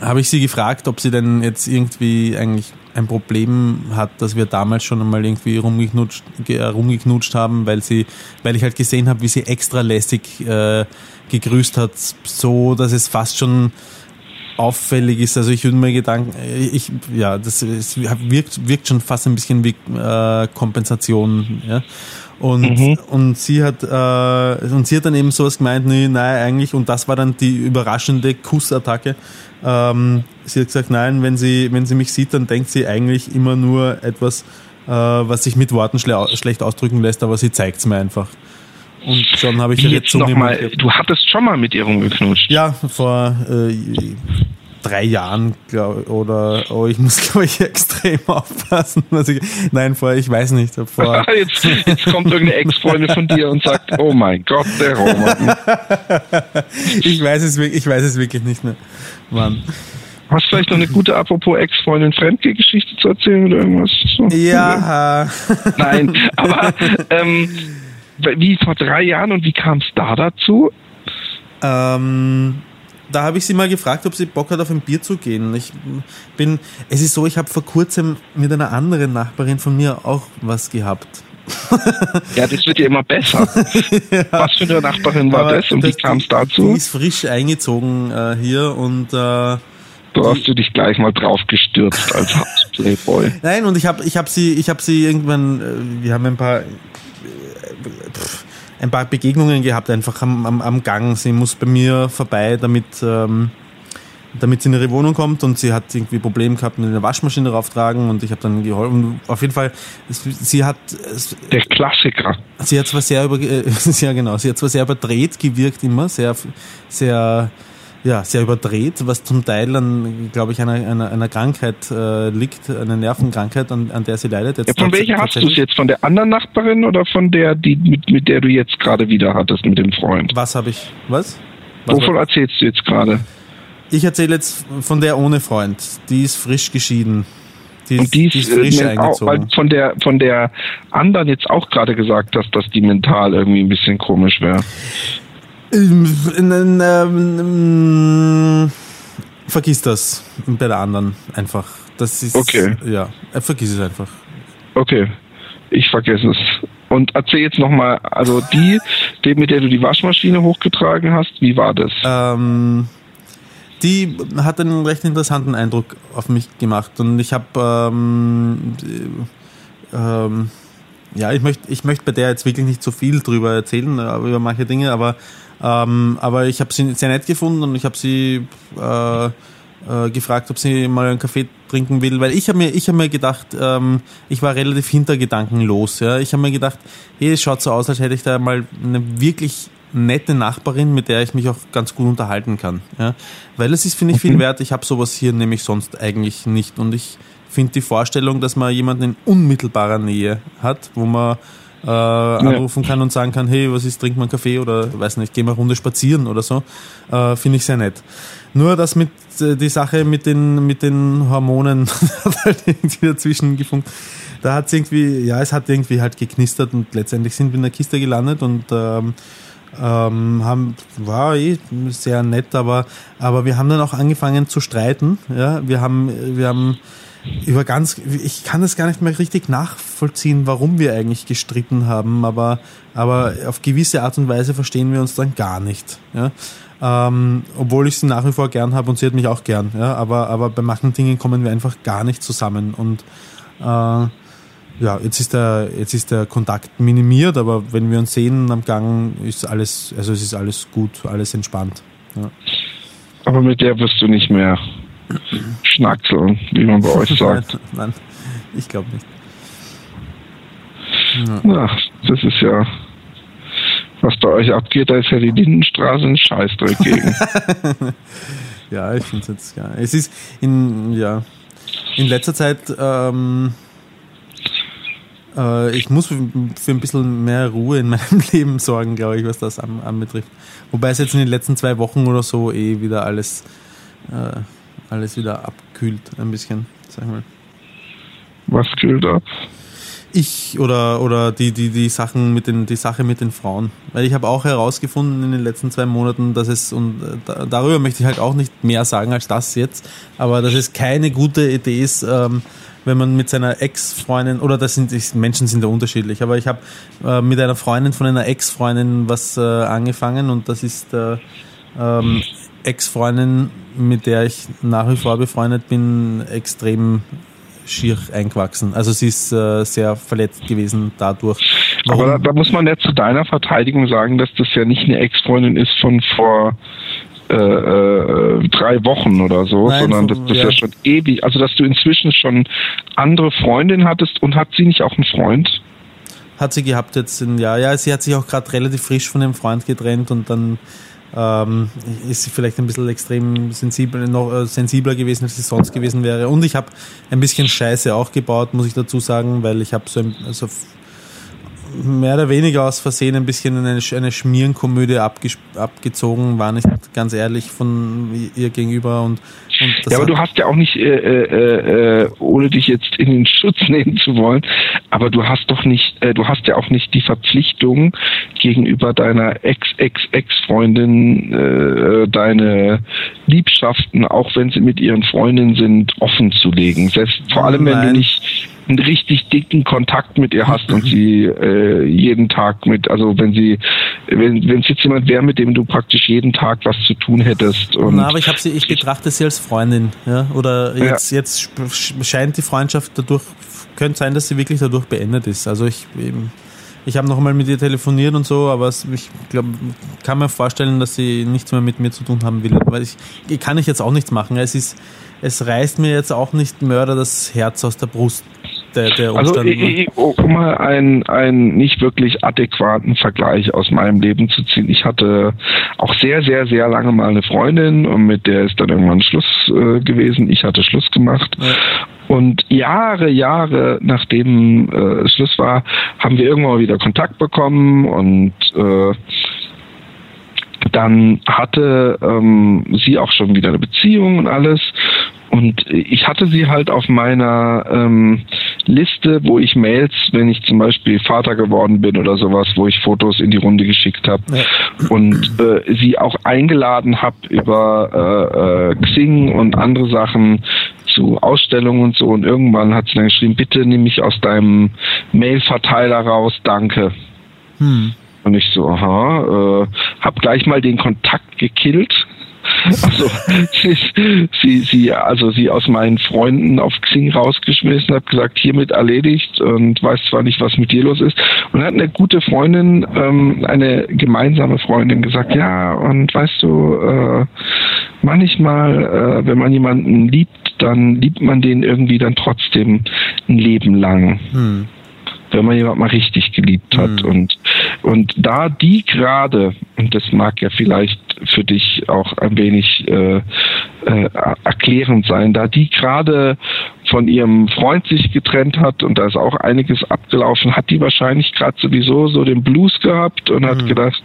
habe ich sie gefragt, ob sie denn jetzt irgendwie eigentlich ein Problem hat, dass wir damals schon einmal irgendwie rumgeknutscht, rumgeknutscht haben, weil sie, weil ich halt gesehen habe, wie sie extra lässig äh, gegrüßt hat, so dass es fast schon auffällig ist. Also ich würde mir Gedanken, ich, ja, das es wirkt, wirkt schon fast ein bisschen wie äh, Kompensation. Ja? Und, mhm. und sie hat äh, und sie hat dann eben sowas gemeint, nee, nein, eigentlich, und das war dann die überraschende Kussattacke. Ähm, sie hat gesagt, nein, wenn sie, wenn sie mich sieht, dann denkt sie eigentlich immer nur etwas, äh, was sich mit Worten schle schlecht ausdrücken lässt, aber sie zeigt es mir einfach. Und schon habe ich Wie jetzt noch mal, Du hattest schon mal mit ihr rumgeknutscht. Ja, vor äh, drei Jahren, glaube oder oh, ich muss [laughs] glaube ich extrem aufpassen. Ich, nein, vor ich weiß nicht. Vor [laughs] jetzt, jetzt kommt irgendeine Ex-Freundin von dir und sagt, oh mein Gott, der Roman. [laughs] ich weiß es wirklich, ich weiß es wirklich nicht mehr. Mann. Hast du vielleicht noch eine gute, apropos Ex-Freundin, Fremdgeh-Geschichte zu erzählen oder irgendwas? So? Ja. Nein, aber ähm, wie vor drei Jahren und wie kam es da dazu? Ähm, da habe ich sie mal gefragt, ob sie Bock hat, auf ein Bier zu gehen. Ich bin, es ist so, ich habe vor kurzem mit einer anderen Nachbarin von mir auch was gehabt. [laughs] ja, das wird ja immer besser. [laughs] ja. Was für eine Nachbarin war Aber das und das, wie kam es dazu? Die ist frisch eingezogen äh, hier und äh, Du hast du dich gleich mal drauf gestürzt als [laughs] Playboy. Nein, und ich habe ich hab sie, ich hab sie irgendwann, äh, wir haben ein paar ein paar Begegnungen gehabt, einfach am, am, am Gang. Sie muss bei mir vorbei, damit, ähm, damit sie in ihre Wohnung kommt und sie hat irgendwie Probleme gehabt mit einer Waschmaschine rauftragen und ich habe dann geholfen. Auf jeden Fall, sie hat... Der Klassiker. Sie hat zwar sehr über, äh, [laughs] ja genau, sie hat zwar sehr überdreht gewirkt immer, sehr, sehr ja, sehr überdreht, was zum Teil an, glaube ich, einer, einer, einer Krankheit äh, liegt, einer Nervenkrankheit, an, an der sie leidet. Jetzt ja, von welcher hast du es jetzt? Von der anderen Nachbarin oder von der, die, mit, mit der du jetzt gerade wieder hattest, mit dem Freund? Was habe ich? Was? was Wovon war? erzählst du jetzt gerade? Ich erzähle jetzt von der ohne Freund. Die ist frisch geschieden. Die ist, und die ist, die ist frisch äh, eingezogen. Auch, weil von der von der anderen jetzt auch gerade gesagt hast, dass die mental irgendwie ein bisschen komisch wäre. Ähm, ähm, vergiss das bei der anderen einfach. Das ist, okay. Ja, äh, vergiss es einfach. Okay, ich vergesse es. Und erzähl jetzt nochmal, also die, die, mit der du die Waschmaschine hochgetragen hast, wie war das? Ähm, die hat einen recht interessanten Eindruck auf mich gemacht und ich habe ähm, ähm, ja, ich möchte ich möchte bei der jetzt wirklich nicht so viel drüber erzählen, äh, über manche Dinge, aber, ähm, aber ich habe sie sehr nett gefunden und ich habe sie äh, äh, gefragt, ob sie mal einen Kaffee trinken will, weil ich habe mir, ich habe mir gedacht, ähm, ich war relativ hintergedankenlos. Ja? Ich habe mir gedacht, hey, es schaut so aus, als hätte ich da mal eine wirklich nette Nachbarin, mit der ich mich auch ganz gut unterhalten kann. Ja? Weil es ist, finde ich, viel mhm. wert. Ich habe sowas hier nämlich sonst eigentlich nicht. Und ich finde die Vorstellung, dass man jemanden in unmittelbarer Nähe hat, wo man äh, anrufen kann und sagen kann, hey, was ist, trinkt man Kaffee oder weiß nicht, gehen wir eine Runde spazieren oder so, äh, finde ich sehr nett. Nur das mit äh, die Sache mit den mit den Hormonen [laughs] hat halt irgendwie dazwischen gefunkt. Da hat es irgendwie, ja, es hat irgendwie halt geknistert und letztendlich sind wir in der Kiste gelandet und ähm, ähm, haben, war eh sehr nett, aber, aber wir haben dann auch angefangen zu streiten. Ja, wir haben, wir haben über ganz, ich kann das gar nicht mehr richtig nachvollziehen, warum wir eigentlich gestritten haben, aber, aber auf gewisse Art und Weise verstehen wir uns dann gar nicht. Ja? Ähm, obwohl ich sie nach wie vor gern habe und sie hat mich auch gern. Ja? Aber, aber bei manchen Dingen kommen wir einfach gar nicht zusammen und äh, ja, jetzt ist der, jetzt ist der Kontakt minimiert, aber wenn wir uns sehen am Gang, ist alles, also es ist alles gut, alles entspannt. Ja. Aber mit der wirst du nicht mehr schnackseln, wie man bei euch [laughs] sagt. Nein, ich glaube nicht. Ja. Ach, das ist ja, was bei euch abgeht, da ist ja die Lindenstraße ein Scheißdreck gegen. [laughs] ja, ich finde es jetzt, ja. Es ist in, ja, in letzter Zeit, ähm, äh, ich muss für, ein bisschen mehr Ruhe in [laughs] meinem Leben sorgen, glaube ich, was das anbetrifft. Wobei es jetzt in den letzten zwei Wochen oder so eh wieder alles äh, alles wieder abkühlt, ein bisschen, sag ich mal. Was kühlt ab? Ich oder, oder die, die, die Sachen mit den, die Sache mit den Frauen. Weil ich habe auch herausgefunden in den letzten zwei Monaten, dass es, und äh, darüber möchte ich halt auch nicht mehr sagen als das jetzt, aber dass es keine gute Idee ist, ähm, wenn man mit seiner Ex-Freundin, oder das sind, Menschen sind da unterschiedlich, aber ich habe äh, mit einer Freundin von einer Ex-Freundin was äh, angefangen und das ist äh, ähm, Ex-Freundin, mit der ich nach wie vor befreundet bin, extrem schier eingewachsen. Also sie ist äh, sehr verletzt gewesen dadurch. Warum? Aber da, da, muss man ja zu deiner Verteidigung sagen, dass das ja nicht eine Ex-Freundin ist von vor äh, äh, drei Wochen oder so, Nein, sondern das, das ja. ja schon ewig. Also dass du inzwischen schon andere Freundinnen hattest und hat sie nicht auch einen Freund? Hat sie gehabt jetzt ein Jahr. Ja, sie hat sich auch gerade relativ frisch von dem Freund getrennt und dann ähm, ist vielleicht ein bisschen extrem sensibel, noch äh, sensibler gewesen, als sie sonst gewesen wäre. Und ich habe ein bisschen Scheiße auch gebaut, muss ich dazu sagen, weil ich habe so ein, also mehr oder weniger aus Versehen ein bisschen eine, eine Schmierenkomödie abgezogen, war nicht ganz ehrlich von ihr gegenüber und, und ja, aber du hast ja auch nicht, äh, äh, äh, ohne dich jetzt in den Schutz [laughs] nehmen zu wollen, aber du hast doch nicht, äh, du hast ja auch nicht die Verpflichtung gegenüber deiner Ex-Ex-Ex-Freundin äh, deine Liebschaften, auch wenn sie mit ihren Freundinnen sind, offen zu legen. Selbst vor allem, wenn Nein. du nicht einen richtig dicken Kontakt mit ihr hast und sie äh, jeden Tag mit, also wenn sie, wenn wenn es jetzt jemand wäre, mit dem du praktisch jeden Tag was zu tun hättest. Und Na, aber ich habe sie, ich betrachte sie als Freundin, ja. Oder jetzt, ja. jetzt scheint die Freundschaft dadurch, könnte sein, dass sie wirklich dadurch beendet ist. Also ich eben, ich habe noch mal mit ihr telefoniert und so, aber ich glaube, kann mir vorstellen, dass sie nichts mehr mit mir zu tun haben will. Weil ich, kann ich jetzt auch nichts machen. Es ist, es reißt mir jetzt auch nicht Mörder das Herz aus der Brust. Der, der also um mal einen, einen nicht wirklich adäquaten Vergleich aus meinem Leben zu ziehen. Ich hatte auch sehr, sehr, sehr lange mal eine Freundin und mit der ist dann irgendwann Schluss äh, gewesen. Ich hatte Schluss gemacht. Ja. Und Jahre, Jahre nachdem äh, Schluss war, haben wir irgendwann wieder Kontakt bekommen und äh, dann hatte ähm, sie auch schon wieder eine Beziehung und alles. Und ich hatte sie halt auf meiner ähm, Liste, wo ich Mails, wenn ich zum Beispiel Vater geworden bin oder sowas, wo ich Fotos in die Runde geschickt habe ja. und äh, sie auch eingeladen habe über äh, äh, Xing und andere Sachen zu Ausstellungen und so. Und irgendwann hat sie dann geschrieben, bitte nimm mich aus deinem Mailverteiler raus, danke. Hm. Und ich so, aha, äh, hab gleich mal den Kontakt gekillt [laughs] Also sie, sie, sie, also sie aus meinen Freunden auf Xing rausgeschmissen, hat gesagt, hiermit erledigt und weiß zwar nicht, was mit dir los ist. Und hat eine gute Freundin, ähm, eine gemeinsame Freundin gesagt, ja, und weißt du, äh, manchmal, äh, wenn man jemanden liebt, dann liebt man den irgendwie dann trotzdem ein Leben lang. Hm wenn man jemand mal richtig geliebt hat. Mhm. Und, und da die gerade, und das mag ja vielleicht für dich auch ein wenig äh, äh, erklärend sein, da die gerade von ihrem Freund sich getrennt hat und da ist auch einiges abgelaufen, hat die wahrscheinlich gerade sowieso so den Blues gehabt und mhm. hat gedacht,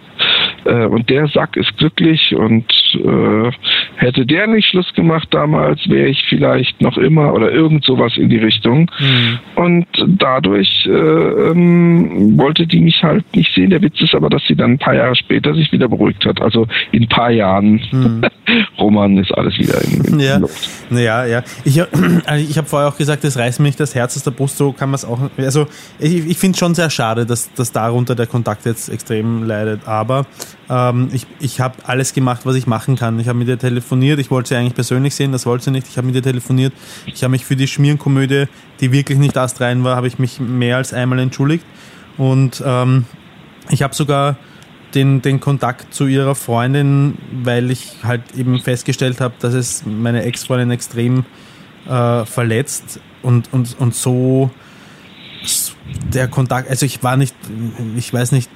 äh, und der Sack ist glücklich und äh, hätte der nicht Schluss gemacht damals, wäre ich vielleicht noch immer oder irgend sowas in die Richtung. Mhm. Und dadurch äh, ähm, wollte die mich halt nicht sehen. Der Witz ist aber, dass sie dann ein paar Jahre später sich wieder beruhigt hat. Also in ein paar Jahren, mhm. [laughs] Roman ist alles wieder in, in ja. Luft. Ja, ja. Ich, also ich habe vorher auch gesagt, es reißt mich das Herz aus der Brust, so kann man es auch. Also ich, ich finde es schon sehr schade, dass, dass darunter der Kontakt jetzt extrem leidet. Aber ähm, ich ich habe alles gemacht, was ich machen kann. Ich habe mit ihr telefoniert, ich wollte sie eigentlich persönlich sehen, das wollte sie nicht. Ich habe mit ihr telefoniert. Ich habe mich für die Schmierenkomödie, die wirklich nicht astrein war, habe ich mich mehr als einmal entschuldigt. Und ähm, ich habe sogar den, den Kontakt zu ihrer Freundin, weil ich halt eben festgestellt habe, dass es meine Ex-Freundin extrem äh, verletzt und, und, und so der Kontakt, also ich war nicht, ich weiß nicht,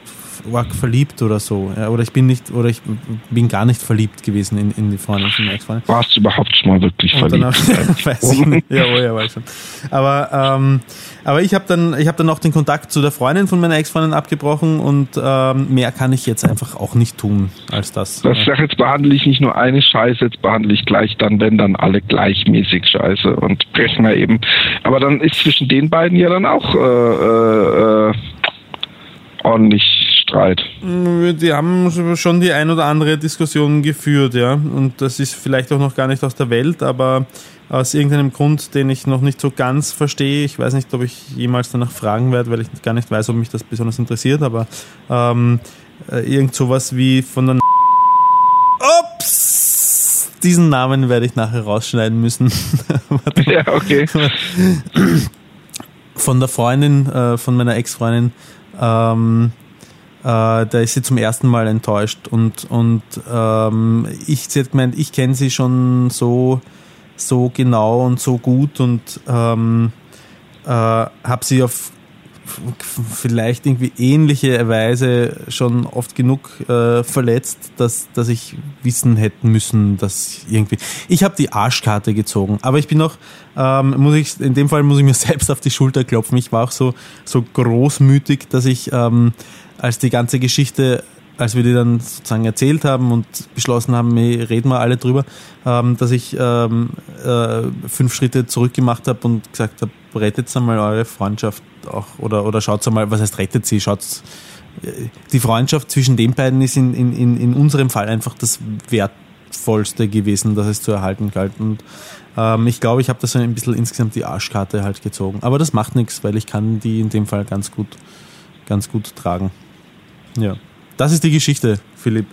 arg verliebt oder so. Ja, oder ich bin nicht, oder ich bin gar nicht verliebt gewesen in, in die Freundin von meiner Ex-Freundin. Warst du überhaupt schon mal wirklich und verliebt? Dann, [laughs] weiß ich nicht. Ja, oh, ja, weiß schon. Aber, ähm, aber ich habe dann, ich habe dann auch den Kontakt zu der Freundin von meiner Ex-Freundin abgebrochen und ähm, mehr kann ich jetzt einfach auch nicht tun als das. Das sag jetzt behandle ich nicht nur eine Scheiße, jetzt behandle ich gleich dann, wenn dann alle gleichmäßig Scheiße und brechen wir eben. Aber dann ist zwischen den beiden ja dann auch äh, äh, äh ordentlich Streit. Die haben schon die ein oder andere Diskussion geführt, ja. Und das ist vielleicht auch noch gar nicht aus der Welt, aber aus irgendeinem Grund, den ich noch nicht so ganz verstehe. Ich weiß nicht, ob ich jemals danach fragen werde, weil ich gar nicht weiß, ob mich das besonders interessiert, aber ähm, äh, irgend sowas wie von der Ups! Diesen Namen werde ich nachher rausschneiden müssen. [laughs] ja, okay. Von der Freundin, äh, von meiner Ex-Freundin, ähm, äh, da ist sie zum ersten Mal enttäuscht und, und ähm, ich, sie hat gemeint, ich kenne sie schon so, so genau und so gut und ähm, äh, habe sie auf vielleicht irgendwie ähnliche Weise schon oft genug äh, verletzt, dass, dass ich wissen hätten müssen, dass irgendwie. Ich habe die Arschkarte gezogen, aber ich bin noch, ähm, muss ich, in dem Fall muss ich mir [laughs] selbst auf die Schulter klopfen. Ich war auch so, so großmütig, dass ich ähm, als die ganze Geschichte, als wir die dann sozusagen erzählt haben und beschlossen haben, hey, reden wir alle drüber, ähm, dass ich ähm, äh, fünf Schritte zurück gemacht habe und gesagt habe, rettet einmal eure Freundschaft auch oder, oder schaut einmal, was heißt rettet sie, schaut die Freundschaft zwischen den beiden ist in, in, in unserem Fall einfach das Wertvollste gewesen, dass es zu erhalten galt. Und ähm, ich glaube, ich habe da so ein bisschen insgesamt die Arschkarte halt gezogen. Aber das macht nichts, weil ich kann die in dem Fall ganz gut, ganz gut tragen. Ja. Das ist die Geschichte, Philipp.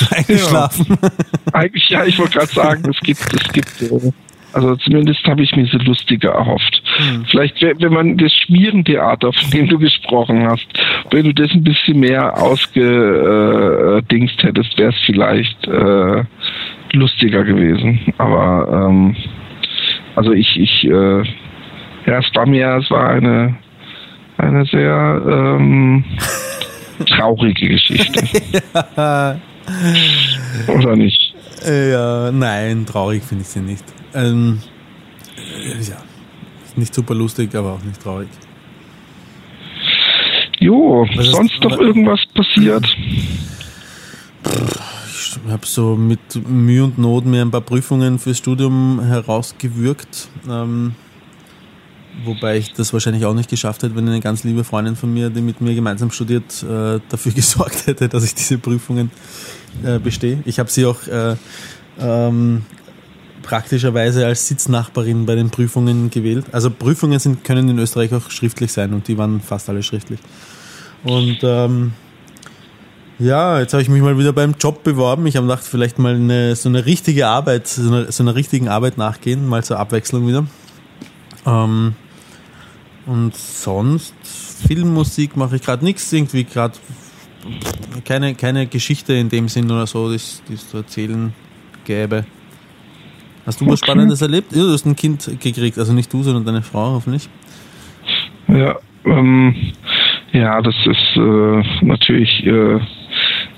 [laughs] Eingeschlafen. Ja. Eigentlich, ja, ich wollte gerade sagen, es gibt, es gibt, äh, also zumindest habe ich mir so lustiger erhofft. Hm. Vielleicht, wenn man das Schmierentheater, von dem du gesprochen hast, wenn du das ein bisschen mehr ausgedingst hättest, wäre es vielleicht äh, lustiger gewesen. Aber ähm, also ich, ich, äh, ja, es war mir, es war eine eine sehr ähm, [laughs] traurige Geschichte. ja. Oder nicht? Ja, nein, traurig finde ich sie nicht. Ähm, ja, nicht super lustig, aber auch nicht traurig. Jo, was sonst ist, noch irgendwas passiert? Ich habe so mit Mühe und Not mir ein paar Prüfungen fürs Studium herausgewürgt. Ähm, Wobei ich das wahrscheinlich auch nicht geschafft hätte, wenn eine ganz liebe Freundin von mir, die mit mir gemeinsam studiert, äh, dafür [laughs] gesorgt hätte, dass ich diese Prüfungen äh, bestehe. Ich habe sie auch äh, ähm, praktischerweise als Sitznachbarin bei den Prüfungen gewählt. Also Prüfungen sind, können in Österreich auch schriftlich sein und die waren fast alle schriftlich. Und ähm, Ja, jetzt habe ich mich mal wieder beim Job beworben. Ich habe gedacht, vielleicht mal eine, so eine richtige Arbeit, so, eine, so einer richtigen Arbeit nachgehen, mal zur Abwechslung wieder. Ähm, und sonst, Filmmusik mache ich gerade nichts, irgendwie gerade keine, keine Geschichte in dem Sinn oder so, die es zu erzählen gäbe. Hast du okay. was Spannendes erlebt? Ja, du hast ein Kind gekriegt, also nicht du, sondern deine Frau hoffentlich. Ja, ähm, ja, das ist äh, natürlich äh,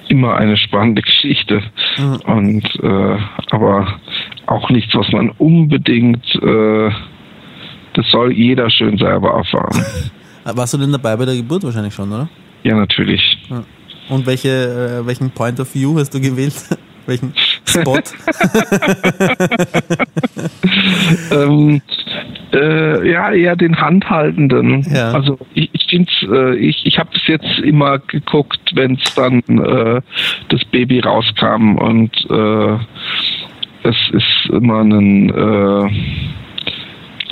immer eine spannende [laughs] Geschichte. Mhm. Und äh, aber auch nichts, was man unbedingt äh, das soll jeder schön selber erfahren. [laughs] Warst du denn dabei bei der Geburt wahrscheinlich schon, oder? Ja, natürlich. Und welche, äh, welchen Point of View hast du gewählt? [laughs] welchen Spot? [laughs] ähm, äh, ja, eher den Handhaltenden. Ja. Also ich, ich finde äh, ich, ich habe bis jetzt immer geguckt, wenn es dann äh, das Baby rauskam und äh, es ist immer ein äh,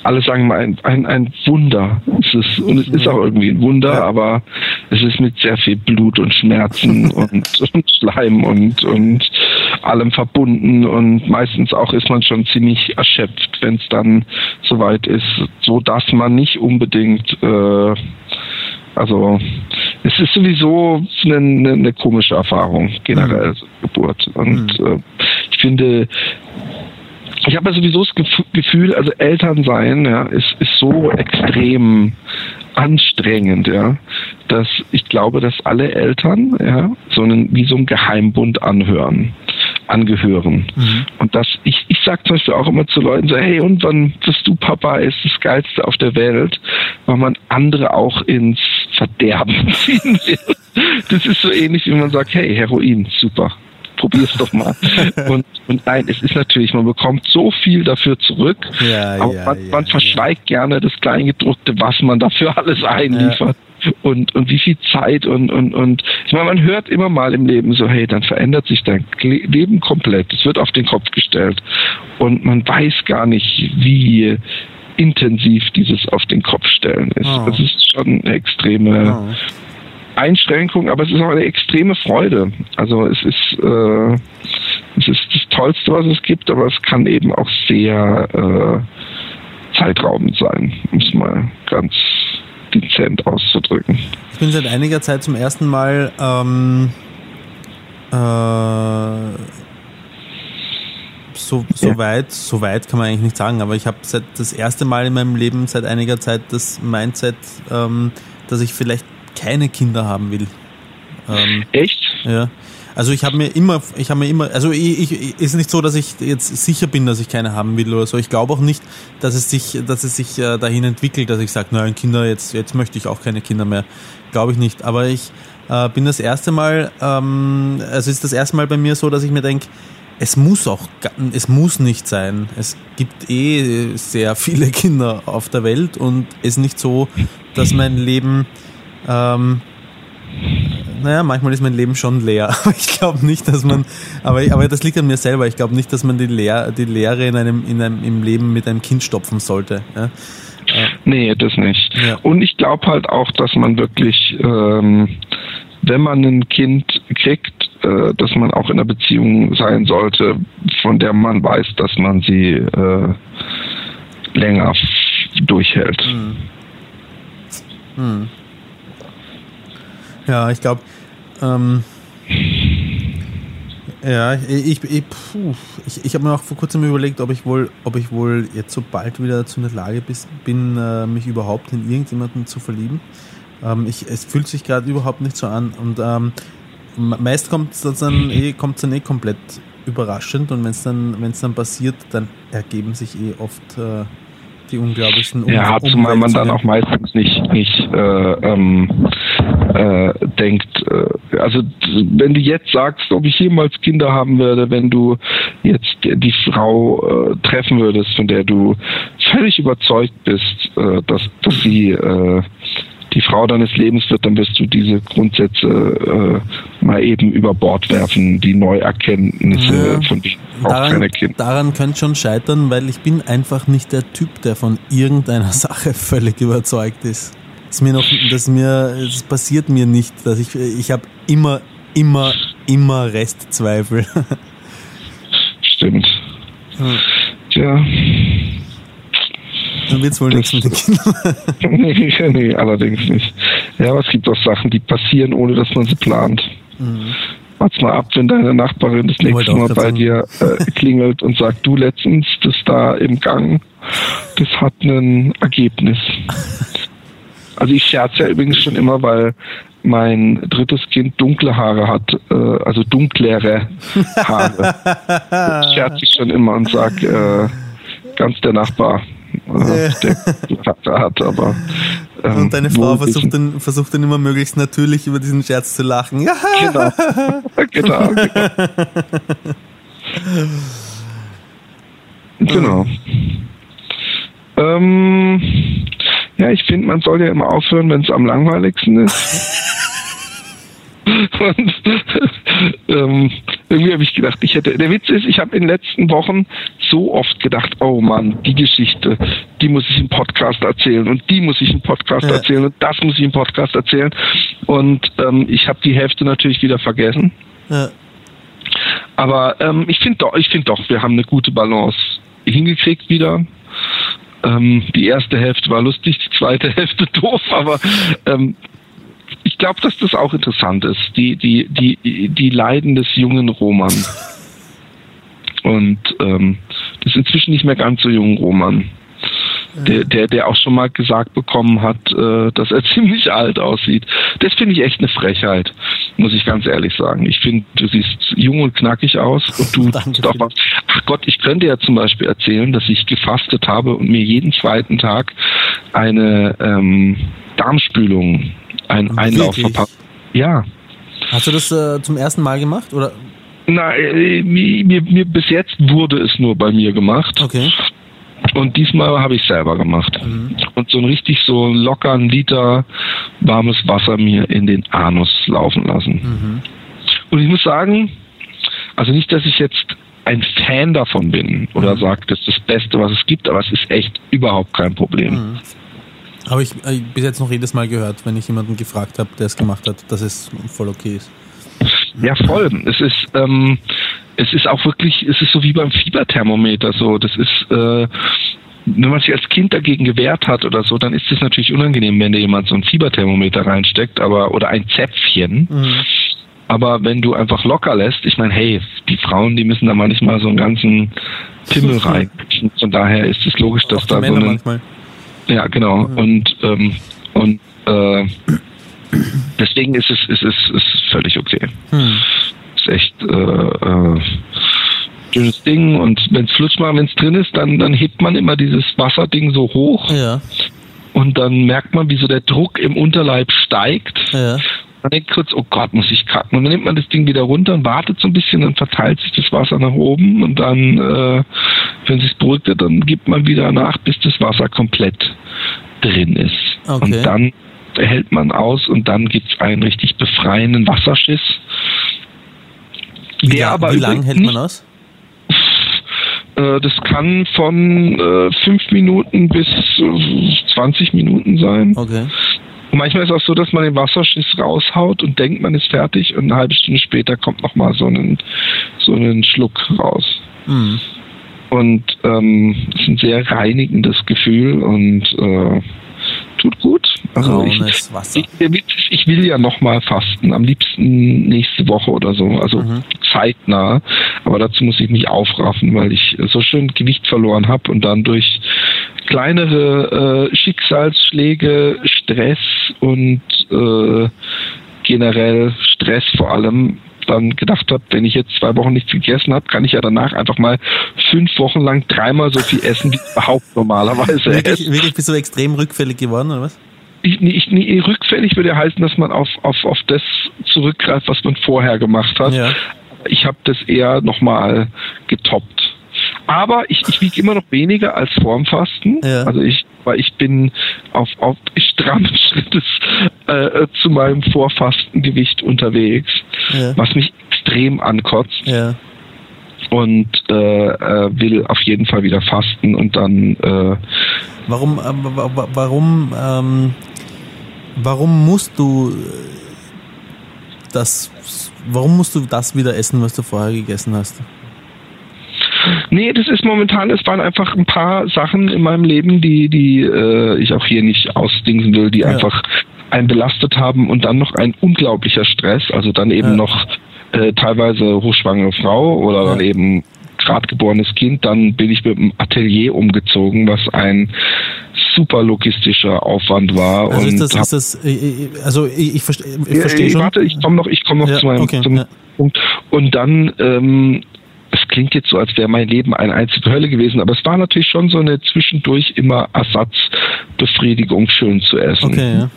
alle sagen mal ein, ein, ein Wunder. Es ist, und es ist auch irgendwie ein Wunder, ja. aber es ist mit sehr viel Blut und Schmerzen [laughs] und, und Schleim und, und allem verbunden und meistens auch ist man schon ziemlich erschöpft, wenn es dann soweit ist, so dass man nicht unbedingt äh, also es ist sowieso eine, eine, eine komische Erfahrung generell mhm. Geburt und mhm. äh, ich finde ich habe ja sowieso das Gefühl, also Eltern sein, ja, ist, ist so extrem anstrengend, ja, dass ich glaube, dass alle Eltern, ja, so einen, wie so ein Geheimbund anhören, angehören. Mhm. Und dass ich, ich sage zum Beispiel auch immer zu Leuten so, hey, und wann wirst du Papa, ist das Geilste auf der Welt, weil man andere auch ins Verderben [laughs] ziehen will. Das ist so ähnlich, wie man sagt, hey, Heroin, super probier's doch mal. [laughs] und, und nein, es ist natürlich, man bekommt so viel dafür zurück, ja, aber ja, man, ja, man verschweigt gerne das Kleingedruckte, was man dafür alles einliefert. Und, und wie viel Zeit und, und, und ich meine, man hört immer mal im Leben so, hey, dann verändert sich dein Leben komplett. Es wird auf den Kopf gestellt. Und man weiß gar nicht, wie intensiv dieses auf den Kopf stellen ist. Oh. Das ist schon eine extreme oh. Einschränkung, aber es ist auch eine extreme Freude. Also es ist, äh, es ist das Tollste, was es gibt, aber es kann eben auch sehr äh, zeitraubend sein, um es mal ganz dezent auszudrücken. Ich bin seit einiger Zeit zum ersten Mal ähm, äh, so, so ja. weit, so weit kann man eigentlich nicht sagen, aber ich habe seit das erste Mal in meinem Leben seit einiger Zeit das Mindset, ähm, dass ich vielleicht keine Kinder haben will. Ähm, Echt? Ja. Also ich habe mir immer, ich habe mir immer, also ich, ich, ist nicht so, dass ich jetzt sicher bin, dass ich keine haben will oder so. Ich glaube auch nicht, dass es sich, dass es sich äh, dahin entwickelt, dass ich sage, nein, Kinder, jetzt, jetzt möchte ich auch keine Kinder mehr. Glaube ich nicht. Aber ich äh, bin das erste Mal, ähm, also ist das erste Mal bei mir so, dass ich mir denke, es muss auch, es muss nicht sein. Es gibt eh sehr viele Kinder auf der Welt und es ist nicht so, dass mein Leben ähm, naja, manchmal ist mein Leben schon leer. [laughs] Aber ich glaube nicht, dass man, aber, aber das liegt an mir selber. Ich glaube nicht, dass man die, Leer, die Leere in einem, in einem, im Leben mit einem Kind stopfen sollte. Ja? Nee, das nicht. Ja. Und ich glaube halt auch, dass man wirklich, ähm, wenn man ein Kind kriegt, äh, dass man auch in einer Beziehung sein sollte, von der man weiß, dass man sie äh, länger durchhält. Hm. Hm. Ja, ich glaube, ähm, ja, ich, ich, ich, ich habe mir auch vor kurzem überlegt, ob ich wohl, ob ich wohl jetzt so bald wieder zu der Lage bin, äh, mich überhaupt in irgendjemanden zu verlieben. Ähm, ich, es fühlt sich gerade überhaupt nicht so an und ähm, meist kommt es dann, eh, dann eh komplett überraschend und wenn es dann, wenn's dann passiert, dann ergeben sich eh oft äh, die unglaublichsten um Ja, zumal man dann auch meistens nicht, nicht äh, ähm, äh, denkt, äh, also wenn du jetzt sagst, ob ich jemals Kinder haben werde, wenn du jetzt die Frau äh, treffen würdest, von der du völlig überzeugt bist, äh, dass, dass sie äh, die Frau deines Lebens wird, dann wirst du diese Grundsätze äh, mal eben über Bord werfen, die Neuerkenntnisse ja, von daran. Daran könnte schon scheitern, weil ich bin einfach nicht der Typ, der von irgendeiner [laughs] Sache völlig überzeugt ist. Das mir noch, das mir, es passiert mir nicht, dass ich, ich habe immer immer, immer Restzweifel. Stimmt. Hm. Tja. Dann wird es wohl nichts mit den Kindern. nee, [laughs] nee, allerdings nicht. Ja, aber es gibt auch Sachen, die passieren, ohne dass man sie plant. Mhm. Warte mal ab, wenn deine Nachbarin das nächste Mal bei dir äh, klingelt und sagt, du letztens, das da im Gang, das hat ein Ergebnis. [laughs] Also ich scherze ja übrigens schon immer, weil mein drittes Kind dunkle Haare hat, äh, also dunklere Haare. das scherze ich schon immer und sage, äh, ganz der Nachbar äh, der Charakter hat, aber. Ähm, und deine Frau versucht dann, versucht dann immer möglichst natürlich über diesen Scherz zu lachen. Ja. Genau. genau. [laughs] Genau. genau. Ähm, ja, ich finde, man soll ja immer aufhören, wenn es am langweiligsten ist. [laughs] Und ähm, irgendwie habe ich gedacht, ich hätte. Der Witz ist, ich habe in den letzten Wochen so oft gedacht, oh Mann, die Geschichte, die muss ich im Podcast erzählen und die muss ich im Podcast ja. erzählen und das muss ich im Podcast erzählen. Und ähm, ich habe die Hälfte natürlich wieder vergessen. Ja. Aber ähm, ich finde doch, ich finde doch, wir haben eine gute Balance hingekriegt wieder. Ähm, die erste Hälfte war lustig, die zweite [laughs] Hälfte doof, aber ähm, ich glaube, dass das auch interessant ist. Die, die, die, die Leiden des jungen Roman. [laughs] Und ähm, das ist inzwischen nicht mehr ganz so jung Roman. Der, der, der auch schon mal gesagt bekommen hat, äh, dass er [laughs] ziemlich alt aussieht. Das finde ich echt eine Frechheit, muss ich ganz ehrlich sagen. Ich finde, du siehst jung und knackig aus und du [laughs] doch was. Ach Gott, ich könnte ja zum Beispiel erzählen, dass ich gefastet habe und mir jeden zweiten Tag eine ähm, Darmspülung ein Einlauf verpasst. Ja. Hast du das äh, zum ersten Mal gemacht oder? Na, äh, mir, mir, bis jetzt wurde es nur bei mir gemacht. Okay. Und diesmal habe ich selber gemacht. Mhm. Und so ein richtig so locker ein Liter warmes Wasser mir in den Anus laufen lassen. Mhm. Und ich muss sagen, also nicht, dass ich jetzt ein Fan davon bin oder mhm. sage, das ist das Beste, was es gibt, aber es ist echt überhaupt kein Problem. Mhm. Habe ich äh, bis jetzt noch jedes Mal gehört, wenn ich jemanden gefragt habe, der es gemacht hat, dass es voll okay ist. Ja, voll. Es ist, ähm, es ist auch wirklich, es ist so wie beim Fieberthermometer so. Das ist, äh, wenn man sich als Kind dagegen gewehrt hat oder so, dann ist es natürlich unangenehm, wenn dir jemand so ein Fieberthermometer reinsteckt, aber oder ein Zäpfchen. Mhm. Aber wenn du einfach locker lässt, ich meine, hey, die Frauen, die müssen da manchmal so einen ganzen Pimmel rein. Von daher ist es logisch, dass da so ein, ja, genau. Mhm. Und, ähm, und äh, deswegen ist es, ist es ist völlig okay. Mhm. Ist echt äh, äh, schönes Ding und wenn es flutscht mal, wenn es drin ist, dann, dann hebt man immer dieses Wasserding so hoch. Ja. Und dann merkt man, wie so der Druck im Unterleib steigt. Ja. Man denkt kurz, oh Gott, muss ich kacken. Und dann nimmt man das Ding wieder runter und wartet so ein bisschen, dann verteilt sich das Wasser nach oben und dann, äh, wenn sich beruhigt hat, dann gibt man wieder nach, bis das Wasser komplett drin ist. Okay. Und dann hält man aus und dann gibt es einen richtig befreienden Wasserschiss. Wie, der aber wie lang hält man aus? Äh, das kann von äh, fünf Minuten bis 20 Minuten sein. Okay. Und manchmal ist es auch so, dass man den Wasserschiss raushaut und denkt, man ist fertig und eine halbe Stunde später kommt nochmal so ein, so einen Schluck raus. Mhm. Und ähm, es ist ein sehr reinigendes Gefühl und äh, tut gut. Also ich, Wasser. Ich, ich, will ja nochmal fasten, am liebsten nächste Woche oder so, also mhm. zeitnah. Aber dazu muss ich mich aufraffen, weil ich so schön Gewicht verloren habe und dann durch kleinere äh, Schicksalsschläge, Stress und äh, generell Stress vor allem dann gedacht habe, wenn ich jetzt zwei Wochen nichts gegessen habe, kann ich ja danach einfach mal fünf Wochen lang dreimal so viel essen, wie ich überhaupt normalerweise wirklich, esse. Wirklich bist du extrem rückfällig geworden, oder was? Ich, ich, ich, rückfällig würde heißen, dass man auf, auf, auf das zurückgreift, was man vorher gemacht hat. Ja. Ich habe das eher nochmal getoppt. Aber ich, ich wiege immer noch weniger als vorm Fasten. Ja. Also ich, weil ich bin auf, auf strammen Schrittes äh, zu meinem Vorfastengewicht unterwegs, ja. was mich extrem ankotzt. Ja. Und äh, äh, will auf jeden Fall wieder fasten und dann. Äh, warum? Äh, warum? Ähm, warum musst du das warum musst du das wieder essen, was du vorher gegessen hast? Nee, das ist momentan, es waren einfach ein paar Sachen in meinem Leben, die, die äh, ich auch hier nicht ausdingsen will, die ja. einfach einen belastet haben und dann noch ein unglaublicher Stress, also dann eben ja. noch äh, teilweise hochschwangere Frau oder dann eben gerade geborenes Kind, dann bin ich mit dem Atelier umgezogen, was ein super logistischer Aufwand war. Also ist das, ist das äh, äh, also ich, ich, verstehe, ich verstehe ja, schon. Warte, ich komme noch, ich komme noch ja, zu meinem okay, zum ja. Punkt. Und dann, ähm, klingt jetzt so, als wäre mein Leben eine einzige Hölle gewesen, aber es war natürlich schon so eine zwischendurch immer Ersatzbefriedigung, schön zu essen. Okay, ja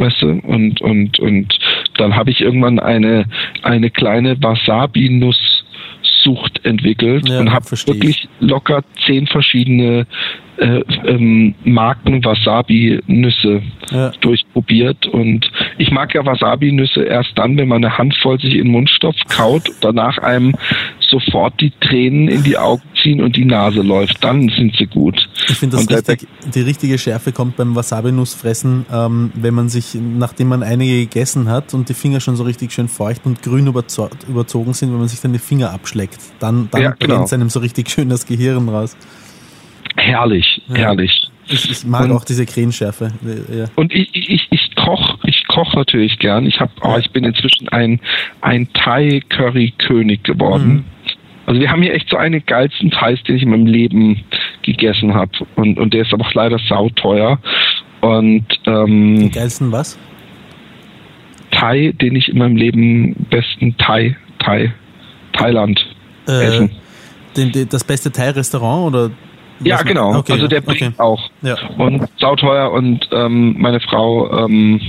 weißt du, und, und, und dann habe ich irgendwann eine, eine kleine Wasabi-Nuss Sucht entwickelt ja, und habe wirklich locker zehn verschiedene äh, ähm, Marken Wasabi-Nüsse ja. durchprobiert. Und ich mag ja Wasabi-Nüsse erst dann, wenn man eine Handvoll sich in den Mund stopft, kaut, danach einem sofort die Tränen in die Augen ziehen und die Nase läuft. Dann sind sie gut. Ich finde, richtig, die richtige Schärfe kommt beim Wasabi-Nussfressen, ähm, wenn man sich, nachdem man einige gegessen hat und die Finger schon so richtig schön feucht und grün überzogen sind, wenn man sich dann die Finger abschleckt. Dann, dann ja, genau. brennt einem so richtig schön das Gehirn raus. Herrlich, ja. herrlich. Ich, ich mag und, auch diese Krähenschärfe. Ja. Und ich, ich, ich koche ich koch natürlich gern. Ich hab, oh, ich bin inzwischen ein, ein Thai-Curry-König geworden. Mhm. Also wir haben hier echt so einen geilsten Thais, den ich in meinem Leben gegessen habe. Und, und der ist aber auch leider sauteuer. Und ähm, den geilsten was? Thai, den ich in meinem Leben besten Thai, Thai, Thailand äh, essen. Den, den, das beste Thai-Restaurant oder ja, genau. Okay, also der bringt okay. auch. Ja. Und sauteuer und ähm, meine Frau ähm,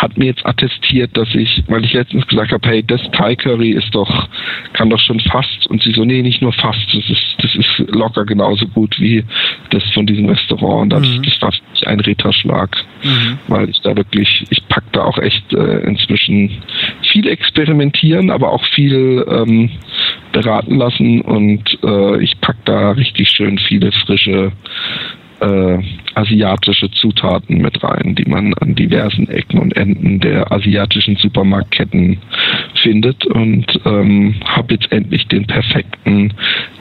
hat mir jetzt attestiert, dass ich, weil ich letztens gesagt habe, hey, das Thai Curry ist doch, kann doch schon fast. Und sie so, nee, nicht nur fast, das ist, das ist locker genauso gut wie das von diesem Restaurant. Und das, mhm. das war ein Ritterschlag, mhm. weil ich da wirklich, ich pack da auch echt äh, inzwischen viel experimentieren, aber auch viel ähm, beraten lassen und äh, ich pack da richtig schön viele frische äh, asiatische Zutaten mit rein, die man an diversen Ecken und Enden der asiatischen Supermarktketten findet und ähm, habe jetzt endlich den perfekten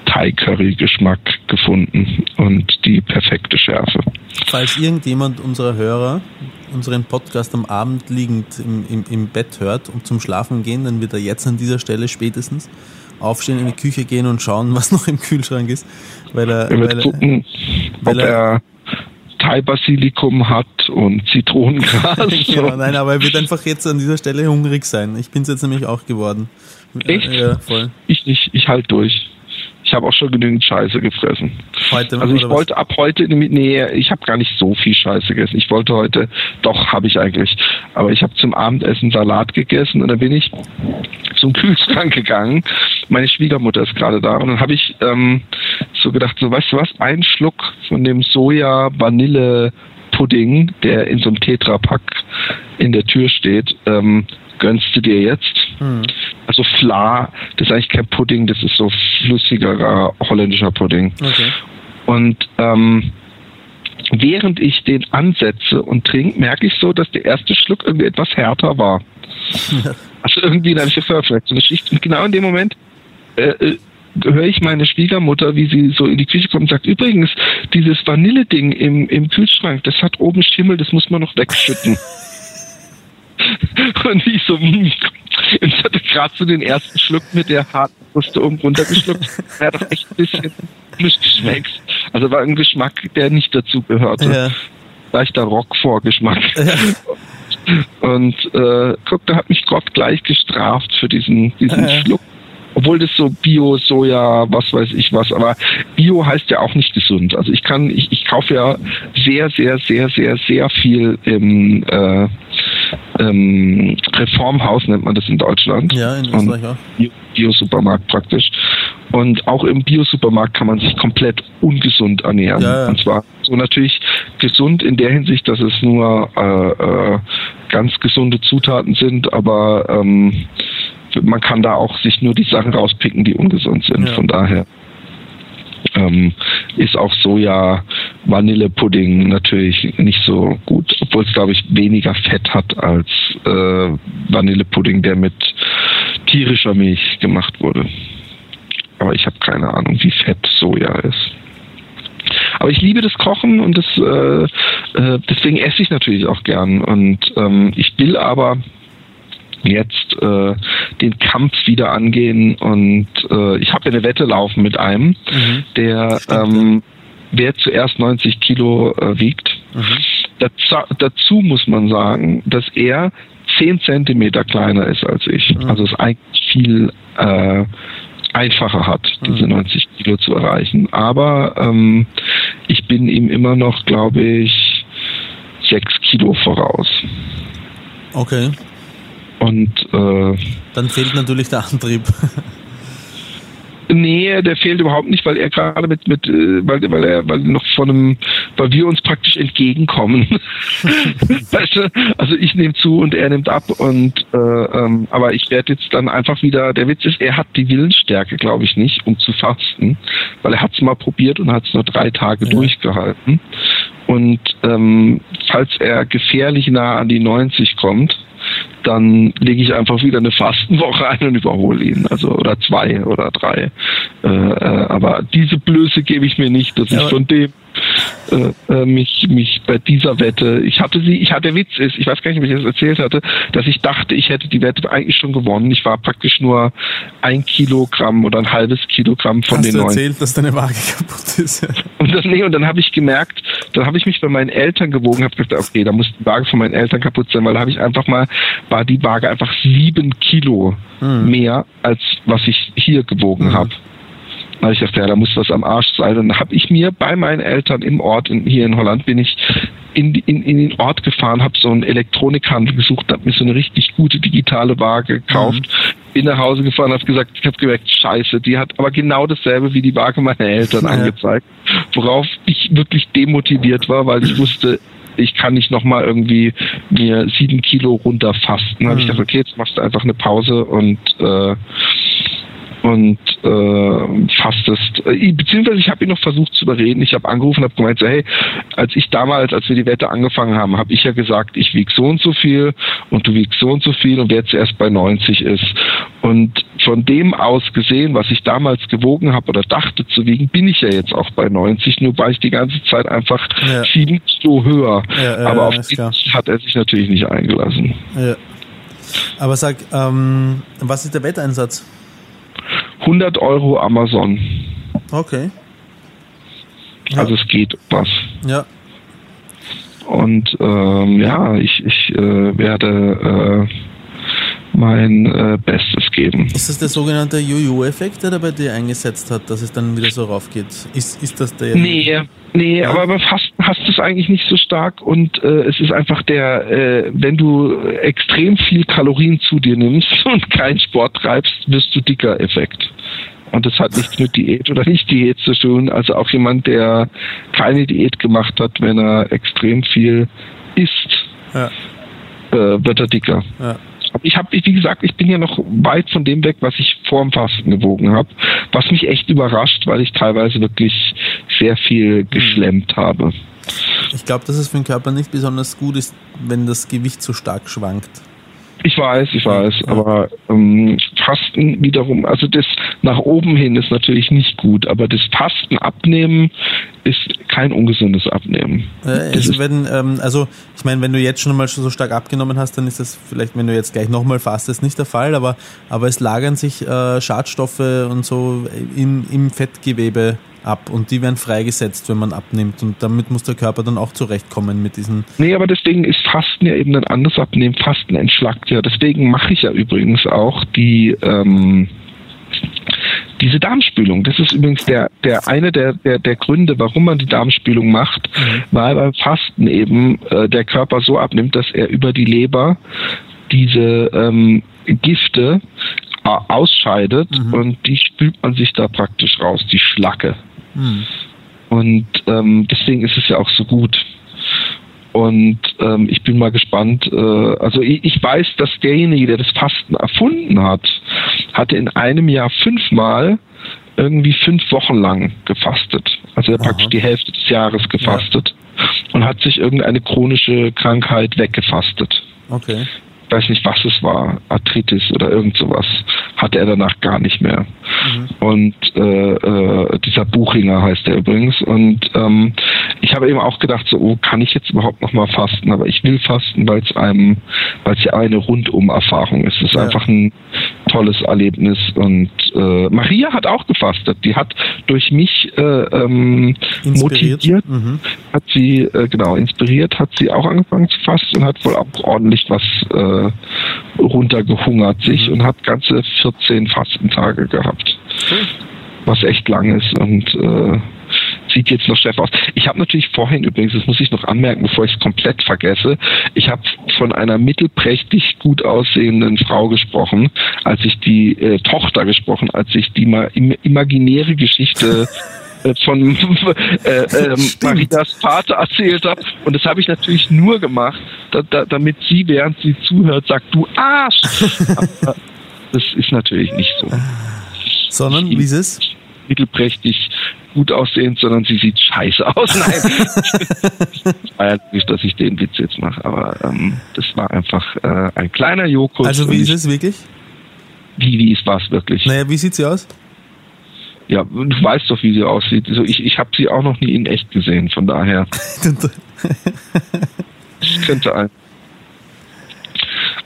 Thai-Curry-Geschmack gefunden und die perfekte Schärfe. Falls irgendjemand unserer Hörer unseren Podcast am Abend liegend im, im, im Bett hört und zum Schlafen gehen, dann wird er jetzt an dieser Stelle spätestens aufstehen, in die Küche gehen und schauen, [laughs] was noch im Kühlschrank ist. Weil er, er weil gucken, weil ob er, er Thai-Basilikum hat und Zitronengras. [laughs] genau, nein, aber er wird einfach jetzt an dieser Stelle hungrig sein. Ich bin es jetzt nämlich auch geworden. Echt? Ja, voll. Ich nicht, ich halt durch. Ich habe auch schon genügend Scheiße gefressen. Heute also ich wollte ab heute, nee, ich habe gar nicht so viel Scheiße gegessen. Ich wollte heute, doch habe ich eigentlich, aber ich habe zum Abendessen Salat gegessen und dann bin ich zum Kühlschrank gegangen. Meine Schwiegermutter ist gerade da und dann habe ich ähm, so gedacht, so weißt du was, ein Schluck von dem Soja-Vanille-Pudding, der in so einem Tetrapack in der Tür steht, ähm, gönnst du dir jetzt. Hm. Also Fla, das ist eigentlich kein Pudding, das ist so flüssigerer holländischer Pudding. Okay. Und ähm, während ich den ansetze und trinke, merke ich so, dass der erste Schluck irgendwie etwas härter war. [laughs] also irgendwie, da habe ich vielleicht so eine Schicht. Und genau in dem Moment äh, äh, höre ich meine Schwiegermutter, wie sie so in die Küche kommt und sagt, übrigens, dieses Vanilleding im, im Kühlschrank, das hat oben Schimmel, das muss man noch wegschütten. [laughs] und ich so, hm, ich hatte gerade so den ersten Schluck mit der harten Kruste oben runtergeschluckt. Der hat doch echt ein bisschen komisch geschmeckt. Also war ein Geschmack, der nicht dazu gehörte. Ja. Leichter Rockvorgeschmack. Ja. Und äh, guck, da hat mich Gott gleich gestraft für diesen, diesen ja. Schluck obwohl das so Bio, Soja, was weiß ich was, aber Bio heißt ja auch nicht gesund. Also ich kann, ich, ich kaufe ja sehr, sehr, sehr, sehr, sehr viel im äh, ähm, Reformhaus nennt man das in Deutschland. Ja, in Österreich auch. Bio-Supermarkt praktisch. Und auch im Bio-Supermarkt kann man sich komplett ungesund ernähren. Ja, ja. Und zwar so natürlich gesund in der Hinsicht, dass es nur äh, äh, ganz gesunde Zutaten sind, aber ähm, man kann da auch sich nur die Sachen rauspicken, die ungesund sind. Ja. Von daher ähm, ist auch Soja, Vanillepudding natürlich nicht so gut, obwohl es glaube ich weniger Fett hat als äh, Vanillepudding, der mit tierischer Milch gemacht wurde. Aber ich habe keine Ahnung, wie fett Soja ist. Aber ich liebe das Kochen und das, äh, äh, deswegen esse ich natürlich auch gern. Und ähm, ich will aber jetzt äh, den Kampf wieder angehen und äh, ich habe eine Wette laufen mit einem, mhm. der ähm, wer zuerst 90 Kilo äh, wiegt. Mhm. Dazu, dazu muss man sagen, dass er 10 Zentimeter kleiner ist als ich. Mhm. Also es eigentlich viel äh, einfacher hat, diese 90 mhm. Kilo zu erreichen. Aber ähm, ich bin ihm immer noch, glaube ich, 6 Kilo voraus. Okay. Und äh, dann fehlt natürlich der Antrieb. Nee, der fehlt überhaupt nicht, weil er gerade mit, mit, äh, weil, weil er, weil noch von einem, weil wir uns praktisch entgegenkommen. [laughs] weißt du? Also ich nehme zu und er nimmt ab und äh, ähm, aber ich werde jetzt dann einfach wieder, der Witz ist, er hat die Willensstärke, glaube ich, nicht, um zu fasten, weil er hat es mal probiert und hat es nur drei Tage ja. durchgehalten. Und ähm, falls er gefährlich nah an die 90 kommt, dann lege ich einfach wieder eine Fastenwoche ein und überhole ihn. Also oder zwei oder drei. Äh, äh aber diese Blöße gebe ich mir nicht, dass ja, ich von dem äh, äh, mich, mich bei dieser Wette, ich hatte sie, ich hatte Witz ist, ich weiß gar nicht, ob ich das erzählt hatte, dass ich dachte, ich hätte die Wette eigentlich schon gewonnen. Ich war praktisch nur ein Kilogramm oder ein halbes Kilogramm von Hast den du erzählt, neun. dass deine Waage kaputt ist? [laughs] und das, nee, und dann habe ich gemerkt, dann habe ich mich bei meinen Eltern gewogen, habe gesagt, okay, da muss die Waage von meinen Eltern kaputt sein, weil da habe ich einfach mal, war die Waage einfach sieben Kilo hm. mehr, als was ich hier gewogen hm. habe. Da habe ich gedacht, ja, da muss was am Arsch sein. Dann habe ich mir bei meinen Eltern im Ort, in, hier in Holland, bin ich in, in, in den Ort gefahren, habe so einen Elektronikhandel gesucht, habe mir so eine richtig gute digitale Waage gekauft, mhm. bin nach Hause gefahren, habe gesagt, ich habe gemerkt, scheiße, die hat aber genau dasselbe wie die Waage meiner Eltern ja. angezeigt, worauf ich wirklich demotiviert war, weil ich [clears throat] wusste, ich kann nicht nochmal irgendwie mir sieben Kilo runterfasten. Dann habe ich mhm. gedacht, okay, jetzt machst du einfach eine Pause und äh, und äh, fastest. Äh, beziehungsweise ich habe ihn noch versucht zu überreden. Ich habe angerufen, habe gemeint, so, hey, als ich damals, als wir die Wette angefangen haben, habe ich ja gesagt, ich wiege so und so viel und du wiegst so und so viel und wer zuerst bei 90 ist. Und von dem aus gesehen, was ich damals gewogen habe oder dachte zu wiegen, bin ich ja jetzt auch bei 90, nur war ich die ganze Zeit einfach ja. sieben Kilo höher. Ja, Aber auf die hat er sich natürlich nicht eingelassen. Ja. Aber sag, ähm, was ist der Wetteinsatz? 100 Euro Amazon. Okay. Ja. Also es geht was. Ja. Und ähm, ja, ich, ich äh, werde äh, mein äh, Bestes geben. Ist das der sogenannte Jojo-Effekt, der da bei dir eingesetzt hat, dass es dann wieder so raufgeht? Ist, ist das der? Nee, nee, ja. aber beim Fasten hast du es eigentlich nicht so stark und äh, es ist einfach der, äh, wenn du extrem viel Kalorien zu dir nimmst [laughs] und keinen Sport treibst, wirst du dicker Effekt. Und das hat nichts mit Diät oder nicht Diät zu tun. Also auch jemand, der keine Diät gemacht hat, wenn er extrem viel isst, ja. äh, wird er dicker. Ja. Ich habe, wie gesagt, ich bin ja noch weit von dem weg, was ich vor dem Fasten gewogen habe, was mich echt überrascht, weil ich teilweise wirklich sehr viel hm. geschlemmt habe. Ich glaube, dass es für den Körper nicht besonders gut ist, wenn das Gewicht so stark schwankt. Ich weiß, ich weiß, ja. aber ähm, Fasten wiederum, also das nach oben hin ist natürlich nicht gut, aber das Fasten abnehmen ist kein ungesundes Abnehmen. Äh, also, wenn, ähm, also ich meine, wenn du jetzt schon mal so stark abgenommen hast, dann ist das vielleicht, wenn du jetzt gleich nochmal fastest, nicht der Fall, aber, aber es lagern sich äh, Schadstoffe und so im, im Fettgewebe ab und die werden freigesetzt, wenn man abnimmt und damit muss der Körper dann auch zurechtkommen mit diesen. Nee, aber deswegen ist Fasten ja eben ein anderes Abnehmen. Fasten entschlackt ja. Deswegen mache ich ja übrigens auch die ähm, diese Darmspülung. Das ist übrigens der, der eine der, der, der Gründe, warum man die Darmspülung macht, mhm. weil beim Fasten eben äh, der Körper so abnimmt, dass er über die Leber diese ähm, Gifte äh, ausscheidet mhm. und die spült man sich da praktisch raus, die Schlacke. Mhm. Und ähm, deswegen ist es ja auch so gut. Und ähm, ich bin mal gespannt. Äh, also ich, ich weiß, dass derjenige, der das Fasten erfunden hat, hatte in einem Jahr fünfmal irgendwie fünf Wochen lang gefastet. Also er hat praktisch die Hälfte des Jahres gefastet ja. und hat sich irgendeine chronische Krankheit weggefastet. Okay. Weiß nicht, was es war, Arthritis oder irgend sowas, hatte er danach gar nicht mehr. Mhm. Und äh, äh, dieser Buchinger heißt er übrigens. Und ähm, ich habe eben auch gedacht, so, oh, kann ich jetzt überhaupt noch mal fasten? Aber ich will fasten, weil es einem, weil es ja eine Rundum-Erfahrung ist. Es ist ja. einfach ein tolles Erlebnis. Und äh, Maria hat auch gefastet. Die hat durch mich äh, ähm, motiviert, mhm. hat sie äh, genau inspiriert, hat sie auch angefangen zu fasten und hat wohl auch ordentlich was äh, runtergehungert sich mhm. und hat ganze 14 Fastentage gehabt. Mhm. Was echt lang ist und äh, sieht jetzt noch Chef aus. Ich habe natürlich vorhin übrigens, das muss ich noch anmerken, bevor ich es komplett vergesse, ich habe von einer mittelprächtig gut aussehenden Frau gesprochen, als ich die äh, Tochter gesprochen, als ich die ma im, imaginäre Geschichte [laughs] äh, von [laughs] äh, äh, Marias Vater erzählt habe. Und das habe ich natürlich nur gemacht, da, da, damit sie, während sie zuhört, sagt, du Arsch. Aber [laughs] das ist natürlich nicht so. Sondern, wie ist es? Mittelprächtig gut aussehend, sondern sie sieht scheiße aus. Nein. [laughs] war ja nicht, dass ich den Witz jetzt mache, aber ähm, das war einfach äh, ein kleiner Jokus. Also wie ist es wirklich? Wie, wie ist was wirklich? Naja, wie sieht sie aus? Ja, du weißt doch, wie sie aussieht. Also ich, ich habe sie auch noch nie in echt gesehen, von daher. [laughs] ich könnte ein,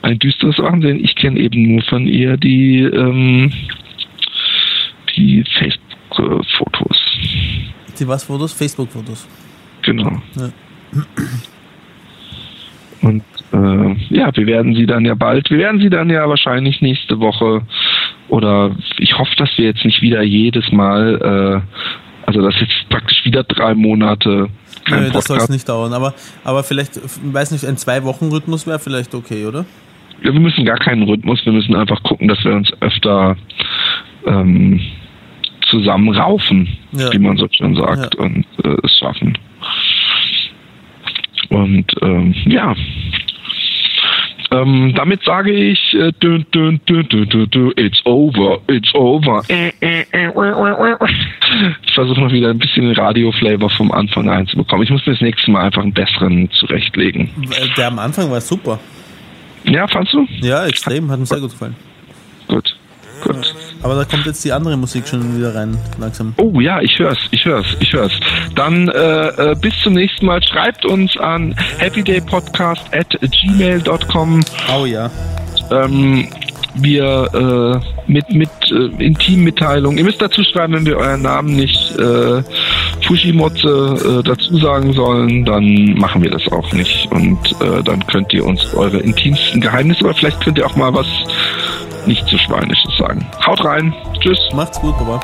ein düsteres Wahnsinn. Ich kenne eben nur von ihr die, ähm, die Facebook-Fotos. Die was Fotos? Facebook-Fotos. Genau. Ja. Und äh, ja, wir werden sie dann ja bald, wir werden sie dann ja wahrscheinlich nächste Woche oder ich hoffe, dass wir jetzt nicht wieder jedes Mal, äh, also dass jetzt praktisch wieder drei Monate Nö, das soll es nicht dauern, aber, aber vielleicht, weiß nicht, ein Zwei-Wochen-Rhythmus wäre vielleicht okay, oder? Ja, wir müssen gar keinen Rhythmus, wir müssen einfach gucken, dass wir uns öfter ähm, zusammenraufen, ja. wie man so schön sagt, ja. und äh, es schaffen. Und ähm, ja, ähm, damit sage ich, äh, dün, dün, dün, it's over, it's over. Ich versuche noch wieder ein bisschen den Radio-Flavor vom Anfang reinzubekommen. Ich muss mir das nächste Mal einfach einen besseren zurechtlegen. Der am Anfang war super. Ja, fandst du? Ja, extrem, hat mir sehr gut gefallen. Gut. Gut. Aber da kommt jetzt die andere Musik schon wieder rein, langsam. Oh ja, ich hör's, ich hör's, ich hör's. Dann äh, äh, bis zum nächsten Mal. Schreibt uns an happydaypodcast at gmail.com. Oh ja. Ähm, wir äh, mit, mit äh, Intimmitteilung. Ihr müsst dazu schreiben, wenn wir euren Namen nicht äh, Fushimotze äh, dazu sagen sollen, dann machen wir das auch nicht. Und äh, dann könnt ihr uns eure intimsten Geheimnisse, oder vielleicht könnt ihr auch mal was nicht zu Schweinisches sagen. Haut rein. Tschüss. Macht's gut, Baba.